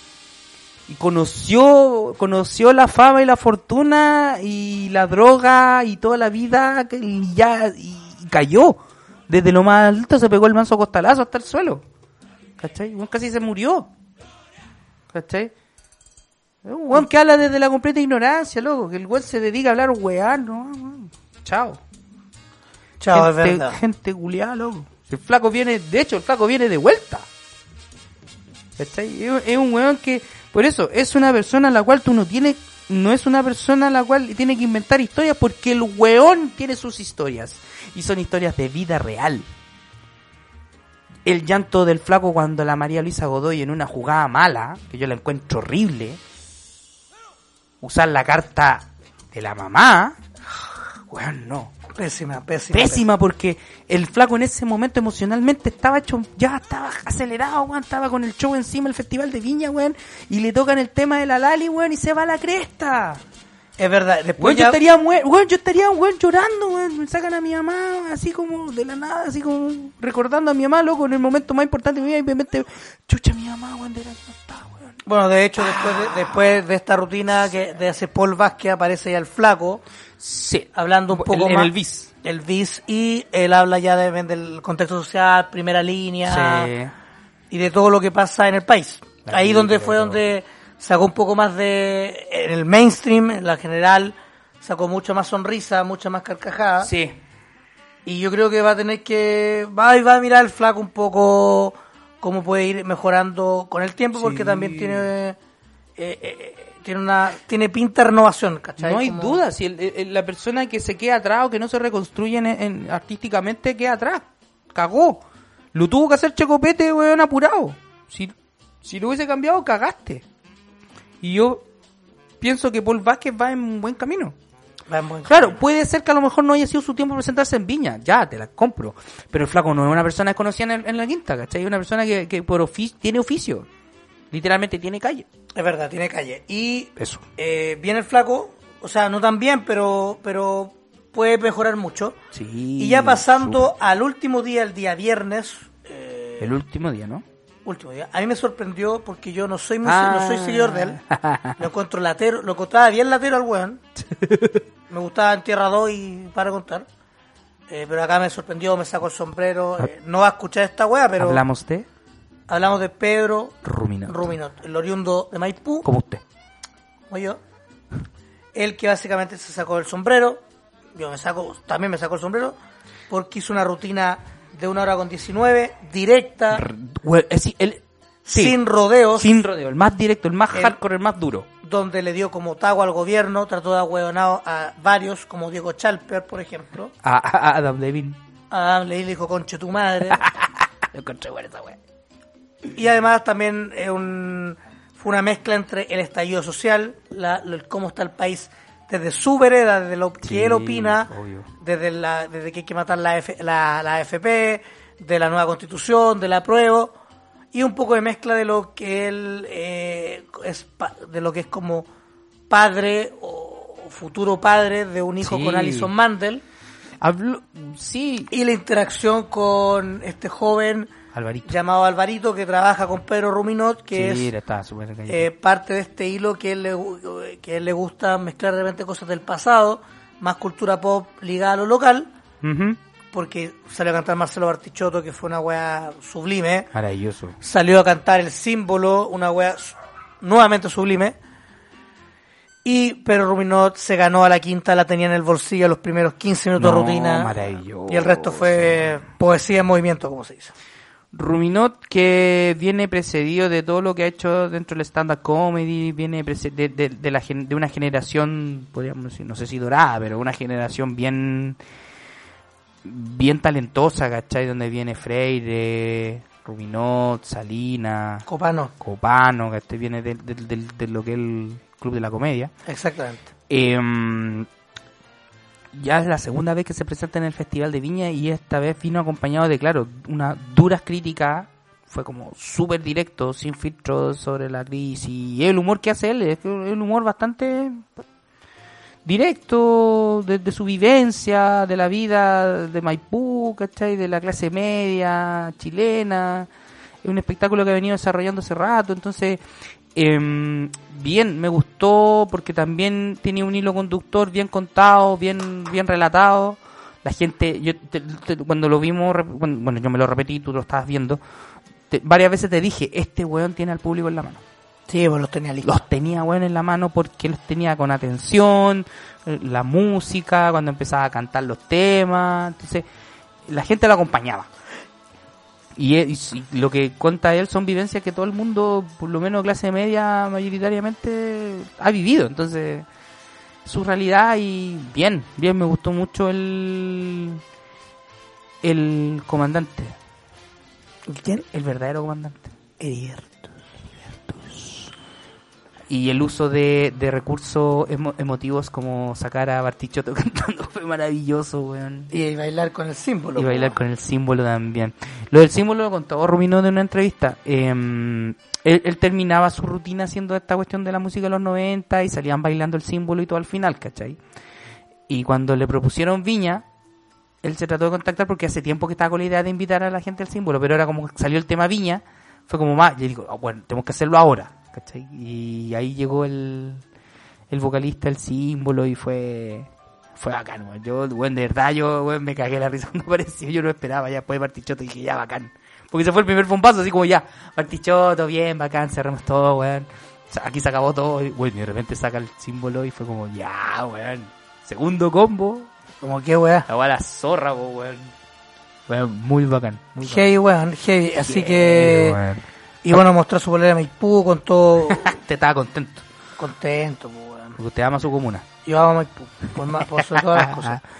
Y conoció, conoció la fama y la fortuna y la droga y toda la vida y ya, y cayó. Desde lo más alto se pegó el manso costalazo hasta el suelo. ¿Cachai? Weón casi se murió. ¿Cachai? Es un weón que habla desde la completa ignorancia, loco. Que el weón se dedica a hablar weá, no, weón. Chao. chao, es gente, verdad. gente culiada, loco. El flaco viene, de hecho, el flaco viene de vuelta. ¿Cachai? Es, es un weón que, por eso, es una persona a la cual tú no tienes, no es una persona la cual tiene que inventar historias porque el weón tiene sus historias. Y son historias de vida real. El llanto del flaco cuando la María Luisa Godoy en una jugada mala, que yo la encuentro horrible, usar la carta de la mamá, weón, no. Pésima, pésima. Pésima porque el flaco en ese momento emocionalmente estaba hecho, ya estaba acelerado, weón, estaba con el show encima, el festival de Viña, weón, y le tocan el tema de la Lali, weón, y se va a la cresta. Es verdad. Después Weón, yo ya- estaría, mue- weón, yo estaría, weón, llorando, weón, me sacan a mi mamá, así como de la nada, así como recordando a mi mamá, loco, en el momento más importante de mi vida, y me mete, chucha, mi mamá, weón, de la no. Bueno, de hecho, después de, después de esta rutina que de hace Paul Vázquez aparece ya el flaco, Sí, hablando un poco más. el bis. El bis, y él habla ya de- del contexto social, primera línea, Sí. y de todo lo que pasa en el país. La Ahí donde fue donde sacó un poco más de, en el mainstream, en la general, sacó mucho más sonrisa, mucha más carcajada. Sí. Y yo creo que va a tener que, va, y va a mirar el flaco un poco cómo puede ir mejorando con el tiempo, porque también tiene, eh, eh, eh, tiene una, tiene pinta de renovación, ¿cachai? No hay Como- duda, si el- el- la persona que se queda atrás o que no se reconstruye en, en- artísticamente queda atrás. Cagó. Lo tuvo que hacer Checopete, weón, apurado. Si, si lo hubiese cambiado, cagaste. Y yo pienso que Paul Vázquez va en un buen camino. Claro, puede ser que a lo mejor no haya sido su tiempo presentarse en Viña, ya, te la compro. Pero el flaco no es una persona desconocida en, en la quinta, ¿cachai? Es una persona que, que por ofi- tiene oficio. Literalmente tiene calle. Es verdad, tiene calle. Y Eso. eh, viene el flaco, o sea, no tan bien, pero, pero puede mejorar mucho. Sí. Y ya pasando al último día, el día viernes, eh, El último día, ¿no? Último día, a mí me sorprendió porque yo no soy muy, Ah. no soy seguidor de él. Lo encuentro latero, lo encontraba bien latero al weón. Me gustaba en Tierra 2 y para contar. Eh, pero acá me sorprendió, me sacó el sombrero. eh, no va a escuchar esta wea, pero Hablamos de hablamos de Pedro Ruminot. Ruminot, el oriundo de Maipú, Como usted. como yo. El que básicamente se sacó el sombrero. Yo me saco, también me sacó el sombrero. Porque hizo una rutina de una hora con 19, directa, el- sí, sin rodeos. sin rodeo, el más directo, el más El- hardcore, el más duro. donde le dio como tago al gobierno, trató de ahueonado a varios, como Diego Chalper, por ejemplo. A, Adam Levine. A Adam le dijo, conche tu madre. Lo encontré buena esa wea. y además también un, fue una mezcla entre el estallido social, la, cómo está el país desde su vereda, desde lo Sí, que él opina, obvio. desde, la, desde que hay que matar la, F- la, la AFP, de la nueva constitución, del apruebo, y un poco de mezcla de lo que él eh, es, de lo que es como padre o futuro padre de un hijo Sí. con Alison Mandel. Habló, sí, Y la interacción con este joven Alvarito. llamado Alvarito que trabaja con Pedro Ruminot, que sí, es eh, parte de este hilo que él le, que él le gusta mezclar de repente cosas del pasado, más cultura pop ligada a lo local, porque salió a cantar Marcelo Bartichotto, que fue una wea sublime. Maravilloso. Salió a cantar El Símbolo, una wea su- nuevamente sublime. Y Pedro Ruminot se ganó a la quinta, la tenía en el bolsillo los primeros 15 minutos No, de rutina. maravilloso. Y el resto fue poesía en movimiento, como se dice. Ruminot que viene precedido de todo lo que ha hecho dentro del stand-up comedy, viene de, de, de la gen- de una generación, podríamos decir, no sé si dorada, pero una generación bien bien talentosa, ¿cachai? Donde viene Freire, Ruminot, Salina, Copano, Copano. Viene de, de- de- de lo que es el Club de la Comedia. exactamente. Em, ya es la segunda vez que se presenta en el Festival de Viña y esta vez vino acompañado de, claro, unas duras críticas. Fue como súper directo, sin filtros sobre la crisis. Y el humor que hace él es un humor bastante directo, de, de su vivencia, de la vida de Maipú, ¿cachai? De la clase media chilena. Es un espectáculo que ha venido desarrollando hace rato, entonces Em, bien, me gustó porque también tiene un hilo conductor bien contado, bien bien relatado. La gente, yo te- te- cuando lo vimos, bueno, yo me lo repetí, tú lo estabas viendo, te- varias veces te dije, este weón tiene al público en la mano. Sí, pues los tenía listos. Los tenía weón en la mano porque los tenía con atención, eh, la música, cuando empezaba a cantar los temas, entonces la gente lo acompañaba. Y, e- y lo que cuenta él son vivencias que todo el mundo, por lo menos clase media, mayoritariamente ha vivido. Entonces, su realidad y bien, bien, me gustó mucho el, el comandante, ¿Quién? el verdadero comandante. Y el uso de, de recursos emo- emotivos como sacar a Bartichotto cantando fue maravilloso, weón. Y bailar con el símbolo. Y bailar con el símbolo también. Lo del símbolo lo contó Rubino en una entrevista. Eh, él, él terminaba su rutina haciendo esta cuestión de la música de los 90 y salían bailando el símbolo y todo al final, ¿cachai? Y cuando le propusieron Viña, él se trató de contactar porque hace tiempo que estaba con la idea de invitar a la gente al símbolo, pero ahora como salió el tema Viña, fue como más, y digo, "Ah, bueno, tenemos que hacerlo ahora, ¿cachai? Y ahí llegó el, el vocalista, el símbolo y fue fue bacán, weón. Yo, weón, de verdad, yo, weón, me cagué la risa cuando apareció. Yo no esperaba, ya después de Bartichotto dije, ya, bacán. Porque ese fue el primer bombazo, así como ya, Bartichotto, bien, bacán, cerramos todo, weón. O sea, aquí se acabó todo, y, weón, y de repente saca el símbolo y fue como, ya, weón. Segundo combo, Como que weá. la la zorra, weón. Weón, muy bacán. Muy bacán. Heavy, weón, heavy. Así que. weón. Y bueno, mostró su polera Maipú con todo Te estaba contento, contento, pues, weón. porque usted ama su comuna. Yo amo a Maipú, por, más, por sobre todas las cosas.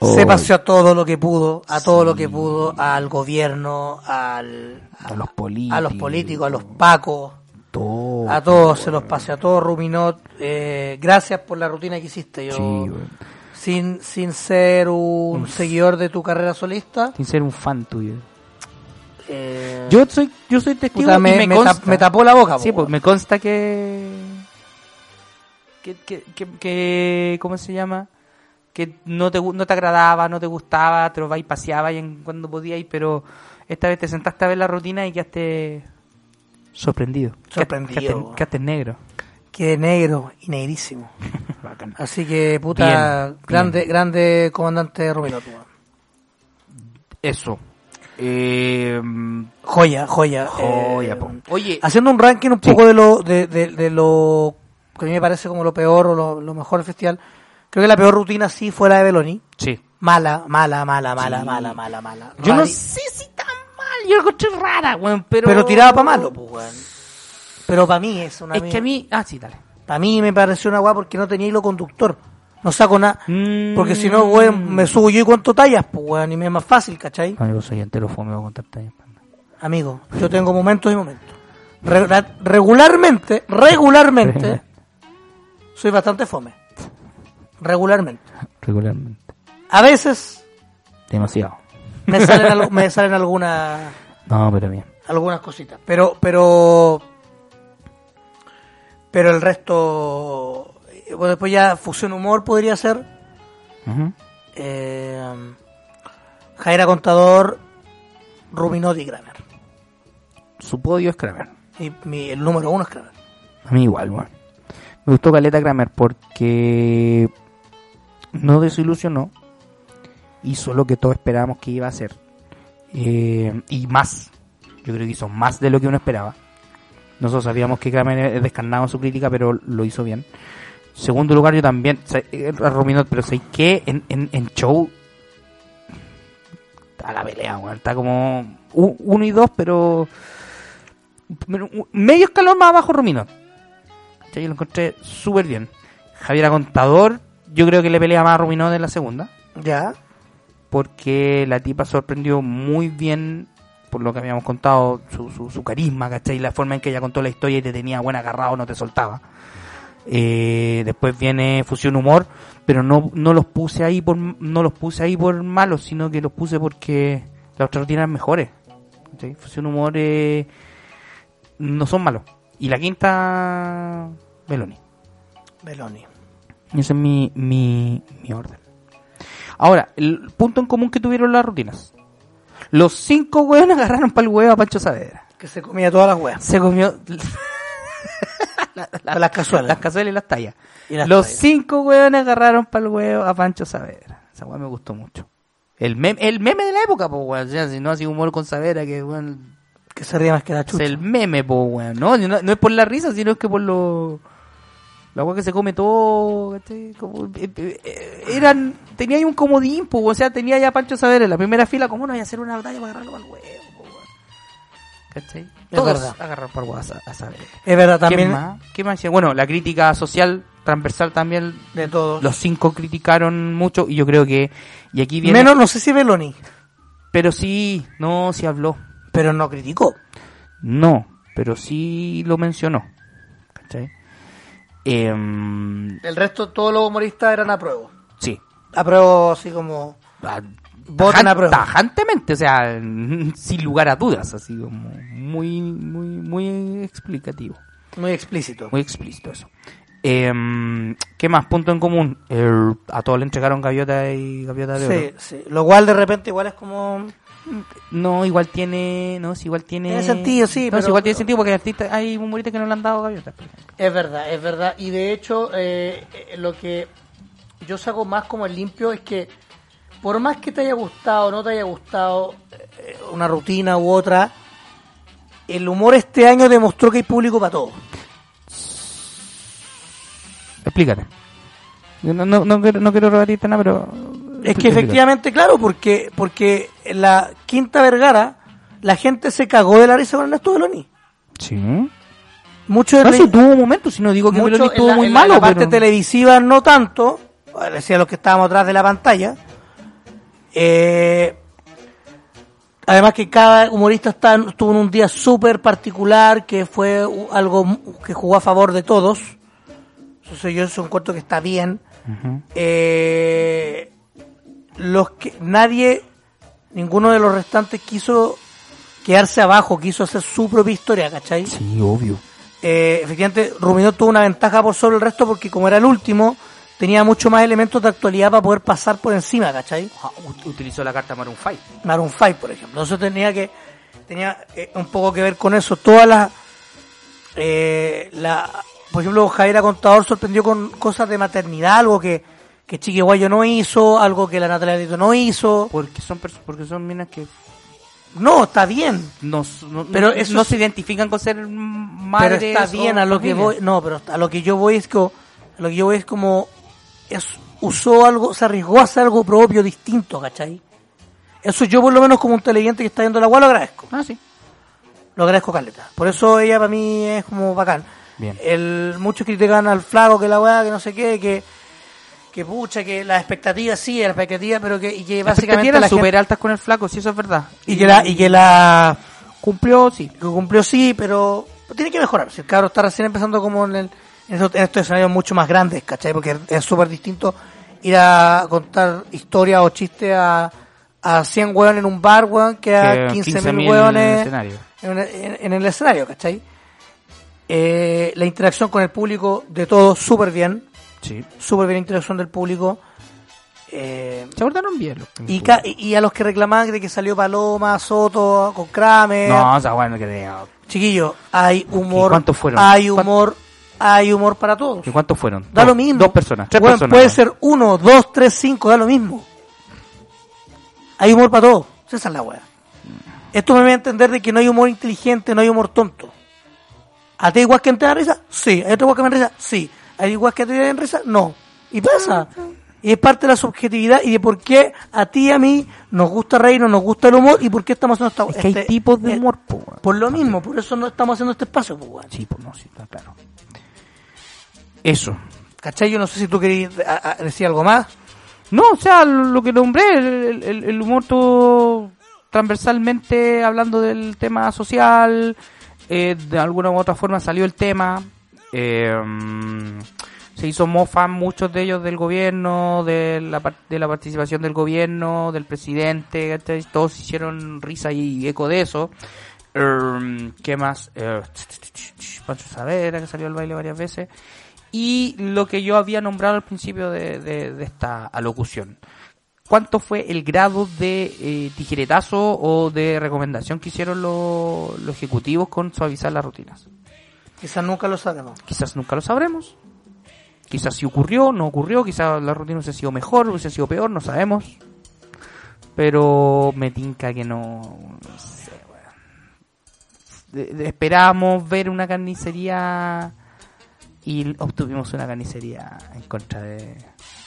Oh. Se paseó a todo lo que pudo, a todo lo que pudo, al gobierno, al, A los políticos. a los políticos, a los pacos, Todo. a todos, se los paseó a todos, Ruminot. Eh, gracias por la rutina que hiciste. Yo, Sí, weón. sin, sin ser un seguidor de tu carrera solista, Sin ser un fan tuyo. Eh, Yo soy, yo soy testigo puta, y me, me, me consta. me tapó la boca. Sí, po, pues me consta que, que, que, que, que- ¿cómo se llama? Que no te, no te agradaba, no te gustaba, te lo y paseabas y en cuando podíais, pero esta vez te sentaste a ver la rutina y quedaste sorprendido. Sorprendido, Quedaste, quedaste negro. Quedé negro y negrísimo. Bacán. Así que, puta, Bien, grande, bien. grande comandante weón. Eso. Eh, Joya, joya. joya, eh, po. Oye, Haciendo un ranking un Sí. poco de lo de, de, de lo que a mí me parece como lo peor o lo, lo mejor del festival, creo que la peor rutina sí fue la de Beloni. sí. Mala, mala, mala, mala, Sí. mala, mala, mala. Yo no sé si tan mal, yo lo encontré rara, weón, pero... Pero tiraba para malo, pues, weón. Pero para mí es una Es que a mí... Ah, sí, dale. Para mí me pareció una weá porque no tenía hilo conductor. No saco nada. Mm. Porque si no, weón, me subo yo y cuento tallas, pues, weón, y me es más fácil, ¿cachai? Amigo, soy entero fome, voy a contarte ahí. Amigo, yo tengo momentos y momentos. Re- regularmente, regularmente, soy bastante fome. Regularmente. Regularmente. A veces Demasiado. me salen, al- me salen algunas No, pero bien. algunas cositas. Pero, pero, pero el resto, bueno, después ya fusión humor podría ser. Eh, Jaira Contador, Rubinotti y Kramer. Su podio es Kramer. Y mi- el número uno es Kramer. A mí igual, weón. Me gustó Caleta Kramer porque no desilusionó. Hizo lo que todos esperábamos que iba a hacer. Eh, y más. Yo creo que hizo más de lo que uno esperaba. Nosotros sabíamos que Kramer es descarnado en su crítica, pero lo hizo bien. Segundo lugar, yo también. eh, Ruminot, pero sé que en, en, en show. Está la pelea, weón. Está como uno y dos, pero. Medio escalón más abajo, Ruminot. Yo lo encontré súper bien. Javiera Contador, yo creo que le pelea más a Ruminot en la segunda. Ya. Porque la tipa sorprendió muy bien, por lo que habíamos contado, su, su, su carisma, ¿cachai? La forma en que ella contó la historia y te tenía buen agarrado, no te soltaba. Eh, después viene Fusión Humor, pero no, no los puse ahí por no los puse ahí por malos, sino que los puse porque las otras rutinas mejores. ¿cachai? Fusión Humor eh, no son malos. Y la quinta, Meloni. Beloni. Y ese es mi, mi, mi orden. Ahora, el punto en común que tuvieron las rutinas. Los cinco hueones agarraron para el huevo a Pancho Saavedra. Que se comía todas las weas. Se comió las cazuelas. las cazuelas y las tallas. Y las Los tallas. cinco hueones agarraron para el huevo a Pancho Saavedra. Esa hueá me gustó mucho. El meme, el meme de la época, pues, weón. O sea, si no ha sido humor con Saavedra, que, weón, Que se ría más que la es chucha. el meme, po, weón. No, no, no es por la risa, sino es que por lo. La que se come todo. Como, eh, eh, eh, eran, tenía ahí un comodín, po, o sea, tenía ya Pancho Saavedra en la primera fila, ¿cómo no voy a hacer una batalla para agarrarlo al huevo? ¿Cachai? Todos agarrar. Es verdad, ¿Qué también más? ¿Qué más? Bueno, la crítica social transversal también, de todos. los cinco criticaron mucho, y yo creo que, y aquí viene, Menos, no sé si Beloni, pero sí, no, sí habló. pero no criticó. No, pero sí lo mencionó. ¿Cachai? Em, El resto, todos los humoristas eran a prueba. sí. A prueba así como... A prueba. Tajantemente, o sea, sin lugar a dudas, así como muy, muy, muy explicativo. Muy explícito. Muy explícito eso. Em, ¿Qué más? Punto en común. El- a todos le entregaron gaviota y gaviota de oro. Sí, sí. Lo cual de repente igual es como... No, igual tiene. No, si igual tiene. Tiene sentido, sí, No, pero- si igual tiene sentido porque hay, artistas, hay humoristas que no le han dado gaviotas. Es verdad, es verdad. Y de hecho, eh, eh, lo que yo saco más como el limpio es que por más que te haya gustado o no te haya gustado eh, una rutina u otra, el humor este año demostró que hay público para todo. Explícate. No, no, no, quiero, no quiero rebatirte nada, pero. Es que efectivamente, claro, porque porque en la Quinta Vergara la gente se cagó de la risa con Ernesto Beloni. Sí. Mucho de No, tuvo momentos, si no digo que en estuvo la, muy en la- malo. en la parte pero- televisiva no tanto, bueno, decía los que estábamos atrás de la pantalla. Eh, además que cada humorista está, estuvo en un día súper particular que fue algo que jugó a favor de todos. Entonces yo eso encuentro que está bien. Eh, los que nadie, ninguno de los restantes quiso quedarse abajo, quiso hacer su propia historia, ¿cachai? Sí, obvio. Eh, efectivamente, Ruminot tuvo una ventaja por sobre el resto porque como era el último, tenía mucho más elementos de actualidad para poder pasar por encima, ¿cachai? Ah, ut- Utilizó la carta Maroon 5. Maroon 5, por ejemplo. Entonces tenía que, tenía eh, un poco que ver con eso. Todas las, eh, la, por ejemplo, Javiera Contador sorprendió con cosas de maternidad, algo que, que Chique Guayo no hizo, algo que la Natalia Lito no hizo. Porque son, porque son minas que No, está bien. no, no, Pero no- eso se identifican con ser madres. pero está bien a lo que voy no pero a lo que yo voy es que a lo que yo voy es como usó algo se arriesgó a hacer algo propio distinto ¿cachai? eso yo por lo menos como un televidente que está viendo la agua lo agradezco Ah, sí. lo agradezco caleta por eso ella para mí es como bacán Bien. el muchos critican al flaco que la weá que no sé qué que que pucha que las expectativas sí las expectativas pero que y que Las básicamente expectativas la eran gente- súper altas con el flaco, sí, eso es verdad. y que la y que la Cumplió, sí. que cumplió sí, pero tiene que mejorar. Si el cabro está recién empezando como en, el, en, estos, en estos escenarios mucho más grandes, ¿cachai? Porque es súper distinto ir a contar historias o chistes a, a 100 hueones en un bar, weón, que a Que 15 mil 15.000 hueones en el escenario. en, en- en el escenario, ¿cachai? Eh, la interacción con el público de todos súper bien, Sí. súper bien interacción del público. Eh, Se abordaron bien los y, y a los que reclamaban de que salió Paloma, Soto, con Kramer. No, o sea, bueno, que. Chiquillo, hay humor. cuántos fueron? Hay ¿Cuán- humor, hay humor para todos. ¿Y cuántos fueron? Da Dos- lo mismo. Dos personas, tres Bueno, personas. Puede ser uno, dos, tres, cinco, da lo mismo. Hay humor para todos. Esa es la weá. Esto me va a entender de que no hay humor inteligente, no hay humor tonto. ¿A ti igual que te da risa? Sí. ¿Hay otro igual que me risa? Sí. ¿Hay igual que te da risa? No. Y pasa. Y es parte de la subjetividad y de por qué a ti y a mí nos gusta reírnos, nos gusta el humor y por qué estamos haciendo esta Es que hay este- tipos de eh, humor, po, weón. Por lo mismo, por eso no estamos haciendo este espacio, weón. Sí, pues no, sí, está claro. Eso. ¿Cachai? Yo no sé si tú querías decir algo más. No, o sea, lo, que nombré, el, el- el humor todo transversalmente hablando del tema social, eh, de alguna u otra forma salió el tema, eh, mm, se hizo mofa muchos de ellos del gobierno, de la, de la participación del gobierno, del presidente, ¿cachai? todos hicieron risa y eco de eso. Em, ¿Qué más? Eh, Pancho Savera, que salió al baile varias veces. Y lo que yo había nombrado al principio de, de- de esta alocución. ¿Cuánto fue el grado de eh, tijeretazo o de recomendación que hicieron los, los ejecutivos con suavizar las rutinas? Quizás nunca lo sabremos. Quizás nunca lo sabremos. Quizás si ocurrió, no ocurrió. Quizás la rutina hubiese sido mejor, hubiese sido peor, no sabemos. Pero me tinca que no. no sé, weón. De- Esperábamos ver una carnicería y obtuvimos una carnicería en contra de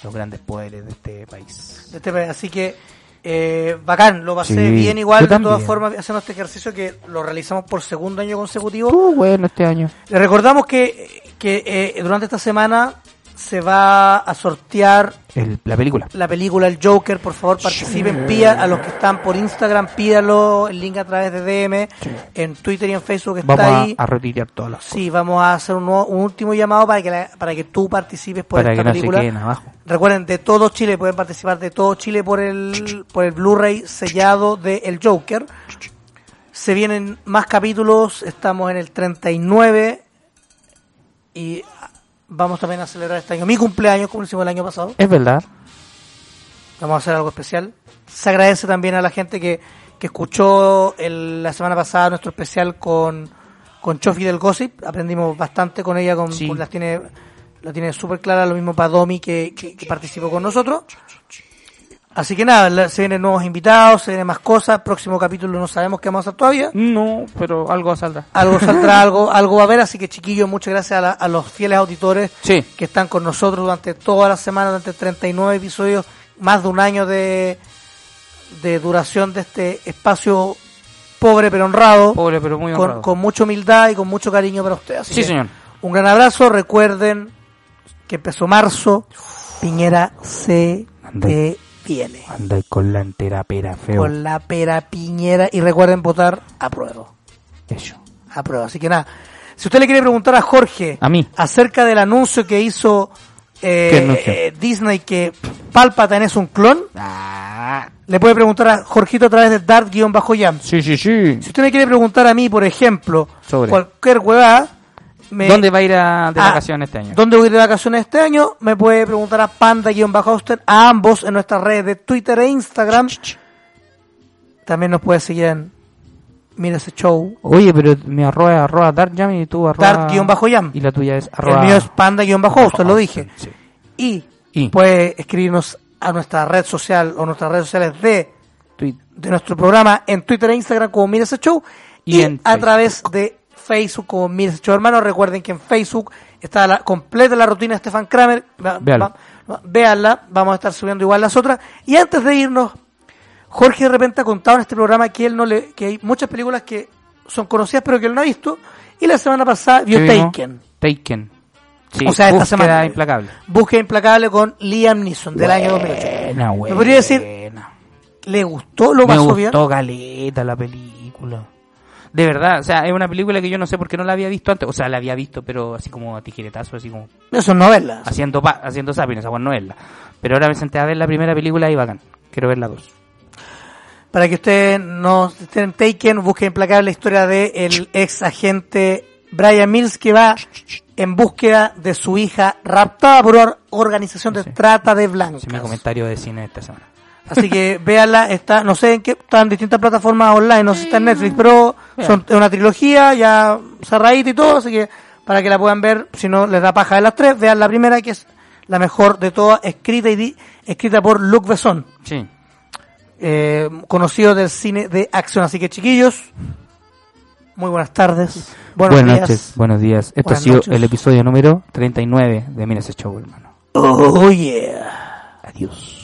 los grandes poderes de este país. de este país. Así que, eh, bacán, lo pasé Sí, bien igual, de todas formas, haciendo este ejercicio que lo realizamos por segundo año consecutivo. Estuvo bueno este año. Le recordamos que, que eh, durante esta semana se va a sortear El- la película. la película El Joker, por favor participen, pida a los que están por Instagram, pídalo el link a través de DM, en Twitter y en Facebook está Vamos ahí. a, a retirar todas las Sí, vamos a hacer un, nuevo- un último llamado para que la- para que tú participes por para esta que no película. se queden abajo. Recuerden, de todo Chile pueden participar, de todo Chile por el, por el Blu-ray sellado de El Joker. Se vienen más capítulos, estamos en el 39 y vamos también a celebrar este año mi cumpleaños, como hicimos el año pasado. Es verdad. Vamos a hacer algo especial. Se agradece también a la gente que, que escuchó el- la semana pasada nuestro especial con, con Chofi del Gossip. Aprendimos bastante con ella, con, Sí. con las tiene, la tiene súper clara, lo mismo para Domi que, que, que participó con nosotros. Así que nada, se vienen nuevos invitados, se vienen más cosas. Próximo capítulo no sabemos qué vamos a hacer todavía. No, pero algo saldrá. Algo saldrá, algo, algo va a haber. Así que chiquillos, muchas gracias a, la- a los fieles auditores Sí. que están con nosotros durante toda la semana, durante 39 episodios, más de un año de, de duración de este espacio pobre pero honrado, Pobre, pero muy con, honrado. con mucha humildad y con mucho cariño para ustedes. Así Sí, que señor. Un gran abrazo, recuerden que empezó marzo, Piñera se Anda. Te viene. Anda con la entera pera, feo. Con la pera Piñera y recuerden votar a prueba. Eso. A prueba. Así que nada, si usted le quiere preguntar a Jorge A mí. acerca del anuncio que hizo eh, eh, Disney que Palpatine es un clon, Ah, le puede preguntar a Jorgito a través de Dart-Jam. sí, sí, sí. Si usted me quiere preguntar a mí, por ejemplo, Sobre. cualquier huevada, me- ¿Dónde va a ir a, de Ah, vacaciones este año? ¿Dónde voy a ir de vacaciones este año? Me puede preguntar a Panda-Auster, a ambos en nuestras redes de Twitter e Instagram. También nos puede seguir en Mira ese show. Oye, pero mi arroba es arroba darkjam y tú arroba... Dart-Jam. Y la tuya es arroba... El mío es Panda-Auster, lo dije. Sí. Y, Y. puede escribirnos a nuestra red social o nuestras redes sociales de, Tweet. de nuestro programa en Twitter e Instagram como Mira ese show Y a Facebook. través de Facebook como Mira ese show. Hermanos, recuerden que en Facebook está la completa la rutina de Stefan Kramer. Va- véanla, vamos a estar subiendo igual las otras. Y antes de irnos, Jorge de repente ha contado en este programa que él no le, que hay muchas películas que son conocidas pero que él no ha visto. Y la semana pasada vio. Taken. Taken. Sí, O sea, esta búsqueda semana. implacable. Búsqueda implacable con Liam Neeson del año 2008. Buena, ¿Me podría decir, buena. ¿Le gustó? ¿Lo Me pasó gustó bien? caleta la película. De verdad, o sea, es una película que yo no sé por qué no la había visto antes. O sea, la había visto, pero así como a tijeretazo, así como Eso es novelas. haciendo pa haciendo zapping, esa no es la. Pero ahora me senté a ver la primera película y bacán. Quiero ver la dos. Para que ustedes no estén taken, busquen implacable la historia de el ex agente Brian Mills que va en búsqueda de su hija raptada por una organización de Sí. trata de blancas. Ese es mi comentario de cine de esta semana. Así que véanla, está, no sé en qué, está en distintas plataformas online, no sé si está en Netflix, pero son, es una trilogía ya cerradita y todo, así que para que la puedan ver, si no les da paja de las tres, vean la primera que es la mejor de todas, escrita y di- escrita por Luc Besson, Sí. eh, conocido del cine de acción. Así que chiquillos, muy buenas tardes, buenos Buenas días. noches, buenos días. Esto Buenas ha sido noches. el episodio número 39 de Mira ese show, hermano. Oh yeah. Adiós.